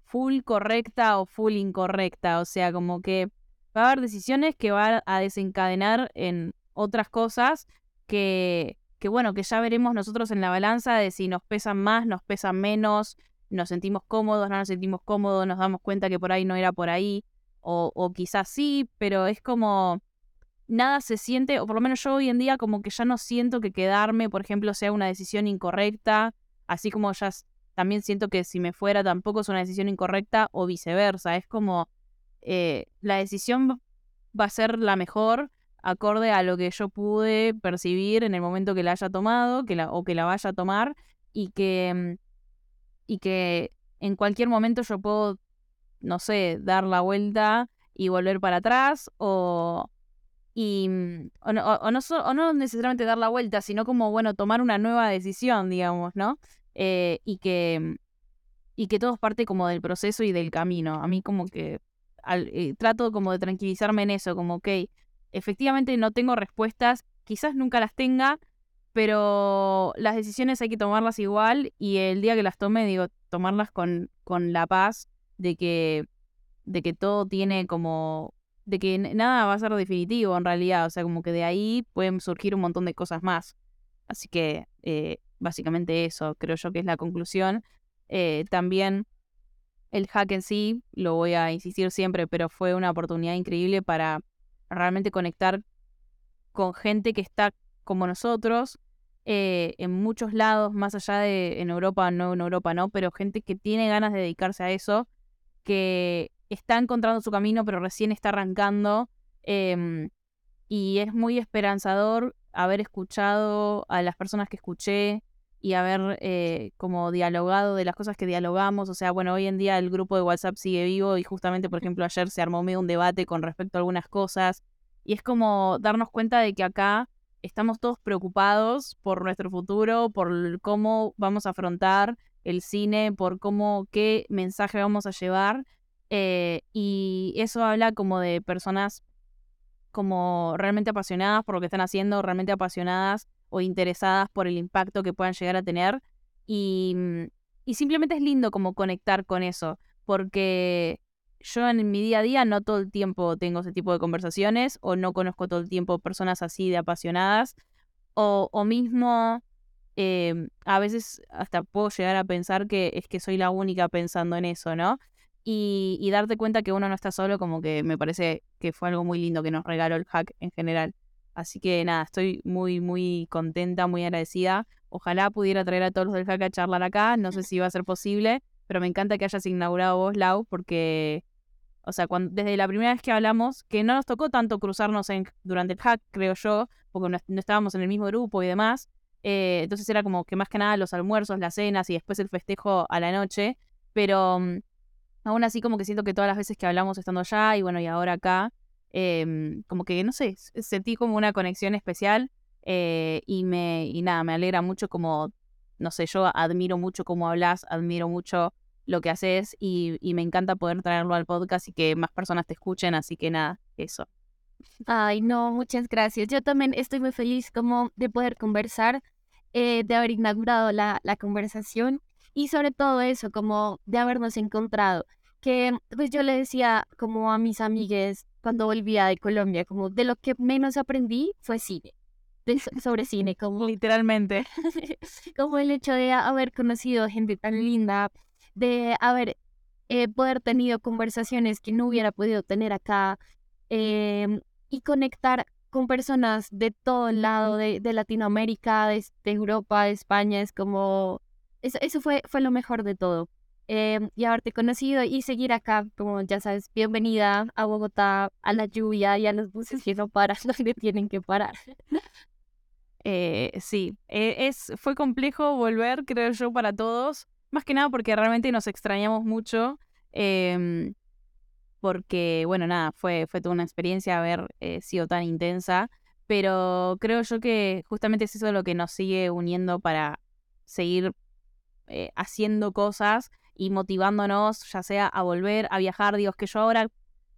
full correcta o full incorrecta. O sea, como que va a haber decisiones que van a desencadenar en otras cosas que, que, bueno, que ya veremos nosotros en la balanza de si nos pesan más, nos pesan menos, nos sentimos cómodos, no nos sentimos cómodos, nos damos cuenta que por ahí no era por ahí, o, o quizás sí, pero es como nada se siente, o por lo menos yo hoy en día como que ya no siento que quedarme, por ejemplo, sea una decisión incorrecta, así como ya también siento que si me fuera tampoco es una decisión incorrecta o viceversa. Es como eh, la decisión va a ser la mejor acorde a lo que yo pude percibir en el momento que la haya tomado que la, o que la vaya a tomar y que, mm, y que en cualquier momento yo puedo, no sé, dar la vuelta y volver para atrás o, y, mm, o, no, o, no, o no necesariamente dar la vuelta, sino como, bueno, tomar una nueva decisión, digamos, ¿no? Eh, y, que, y que todo es parte como del proceso y del camino. A mí como que eh, trato como de tranquilizarme en eso, como, ok, efectivamente no tengo respuestas, quizás nunca las tenga, pero las decisiones hay que tomarlas igual y el día que las tome, digo, tomarlas con, con la paz de que, de que todo tiene como de que nada va a ser definitivo en realidad, o sea, como que de ahí pueden surgir un montón de cosas más. Así que eh, básicamente eso, creo yo que es la conclusión. Eh, también el hack en sí, lo voy a insistir siempre, pero fue una oportunidad increíble para realmente conectar con gente que está como nosotros, eh, en muchos lados, más allá de en Europa, no en Europa, no, pero gente que tiene ganas de dedicarse a eso, que está encontrando su camino, pero recién está arrancando. Em, y es muy esperanzador haber escuchado a las personas que escuché, y haber eh, como dialogado de las cosas que dialogamos. O sea, bueno, hoy en día el grupo de WhatsApp sigue vivo y justamente, por ejemplo, ayer se armó medio un debate con respecto a algunas cosas. Y es como darnos cuenta de que acá estamos todos preocupados por nuestro futuro, por cómo vamos a afrontar el cine, por cómo, qué mensaje vamos a llevar. Eh, y eso habla como de personas como realmente apasionadas por lo que están haciendo, realmente apasionadas o interesadas por el impacto que puedan llegar a tener. Y, mm, y simplemente es lindo como conectar con eso, porque yo en mi día a día no todo el tiempo tengo ese tipo de conversaciones o no conozco todo el tiempo personas así de apasionadas o, o mismo em, a veces hasta puedo llegar a pensar que es que soy la única pensando en eso, ¿no? Y, y darte cuenta que uno no está solo como que me parece que fue algo muy lindo que nos regaló el hack en general. Así que nada, estoy muy, muy contenta, muy agradecida. Ojalá pudiera traer a todos los del hack a charlar acá. No sé si va a ser posible, pero me encanta que hayas inaugurado vos, Lau, porque O sea, cuando, desde la primera vez que hablamos, que no nos tocó tanto cruzarnos en, durante el hack, creo yo, porque no, estábamos en el mismo grupo y demás. Eh, entonces era como que más que nada los almuerzos, las cenas y después el festejo a la noche. Pero mm, aún así como que siento que todas las veces que hablamos estando allá y bueno, y ahora acá, em, como que, no sé, sentí como una conexión especial eh, y, me, y nada, me alegra mucho como, no sé, yo admiro mucho cómo hablas, admiro mucho lo que haces y, me encanta poder traerlo al podcast y que más personas te escuchen, así que nada, eso. Ay, no, muchas gracias. Yo también estoy muy feliz como de poder conversar, eh, de haber inaugurado la, la conversación y sobre todo eso, como de habernos encontrado. Que pues yo le decía como a mis amigues cuando volvía de Colombia, como de lo que menos aprendí fue cine sobre cine, como literalmente, como el hecho de haber conocido gente tan linda, de haber eh, poder tenido conversaciones que no hubiera podido tener acá em, y conectar con personas de todo el lado de, Latinoamérica, de, Europa, de España, es como, eso, eso fue, fue lo mejor de todo. Em, y haberte conocido y seguir acá, como ya sabes, bienvenida a Bogotá, a la lluvia y a los buses que no paran donde tienen que parar. Eh, sí, eh, es, fue complejo volver, creo yo, para todos. Más que nada porque realmente nos extrañamos mucho. Em, porque, bueno, nada, fue, fue toda una experiencia haber eh, sido tan intensa. Pero creo yo que justamente es eso lo que nos sigue uniendo para seguir haciendo cosas y motivándonos, ya sea a volver a viajar. Digo, que yo ahora,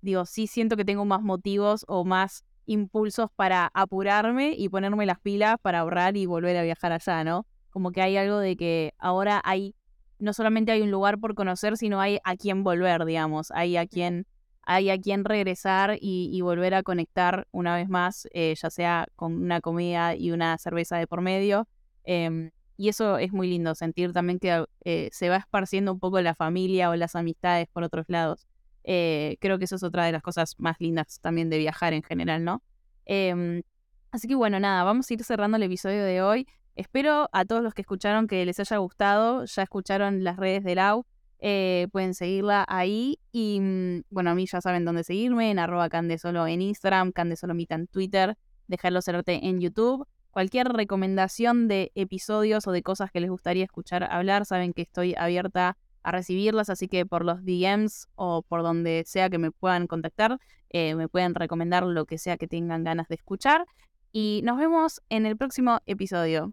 digo, sí siento que tengo más motivos o más impulsos para apurarme y ponerme las pilas para ahorrar y volver a viajar allá, ¿no? Como que hay algo de que ahora hay, no solamente hay un lugar por conocer, sino hay a quien volver, digamos, hay a quien, hay a quien regresar y, volver a conectar una vez más, eh, ya sea con una comida y una cerveza de por medio. Em, y eso es muy lindo, sentir también que eh, se va esparciendo un poco la familia o las amistades por otros lados. Eh, creo que eso es otra de las cosas más lindas también de viajar en general, ¿no? Em, así que bueno, nada, vamos a ir cerrando el episodio de hoy. Espero a todos los que escucharon que les haya gustado, ya escucharon las redes de Lau, eh, pueden seguirla ahí y mm, bueno, a mí ya saben dónde seguirme, en arroba candesolo en Instagram, candesolomita en Twitter, dejarlo cerrarte en YouTube. Cualquier recomendación de episodios o de cosas que les gustaría escuchar hablar, saben que estoy abierta a recibirlas, así que por los DMs o por donde sea que me puedan contactar, eh, me pueden recomendar lo que sea que tengan ganas de escuchar. Y nos vemos en el próximo episodio.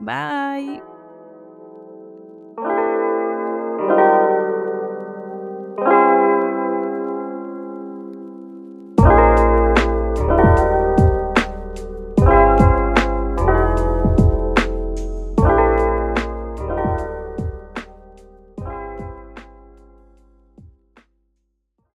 Bye.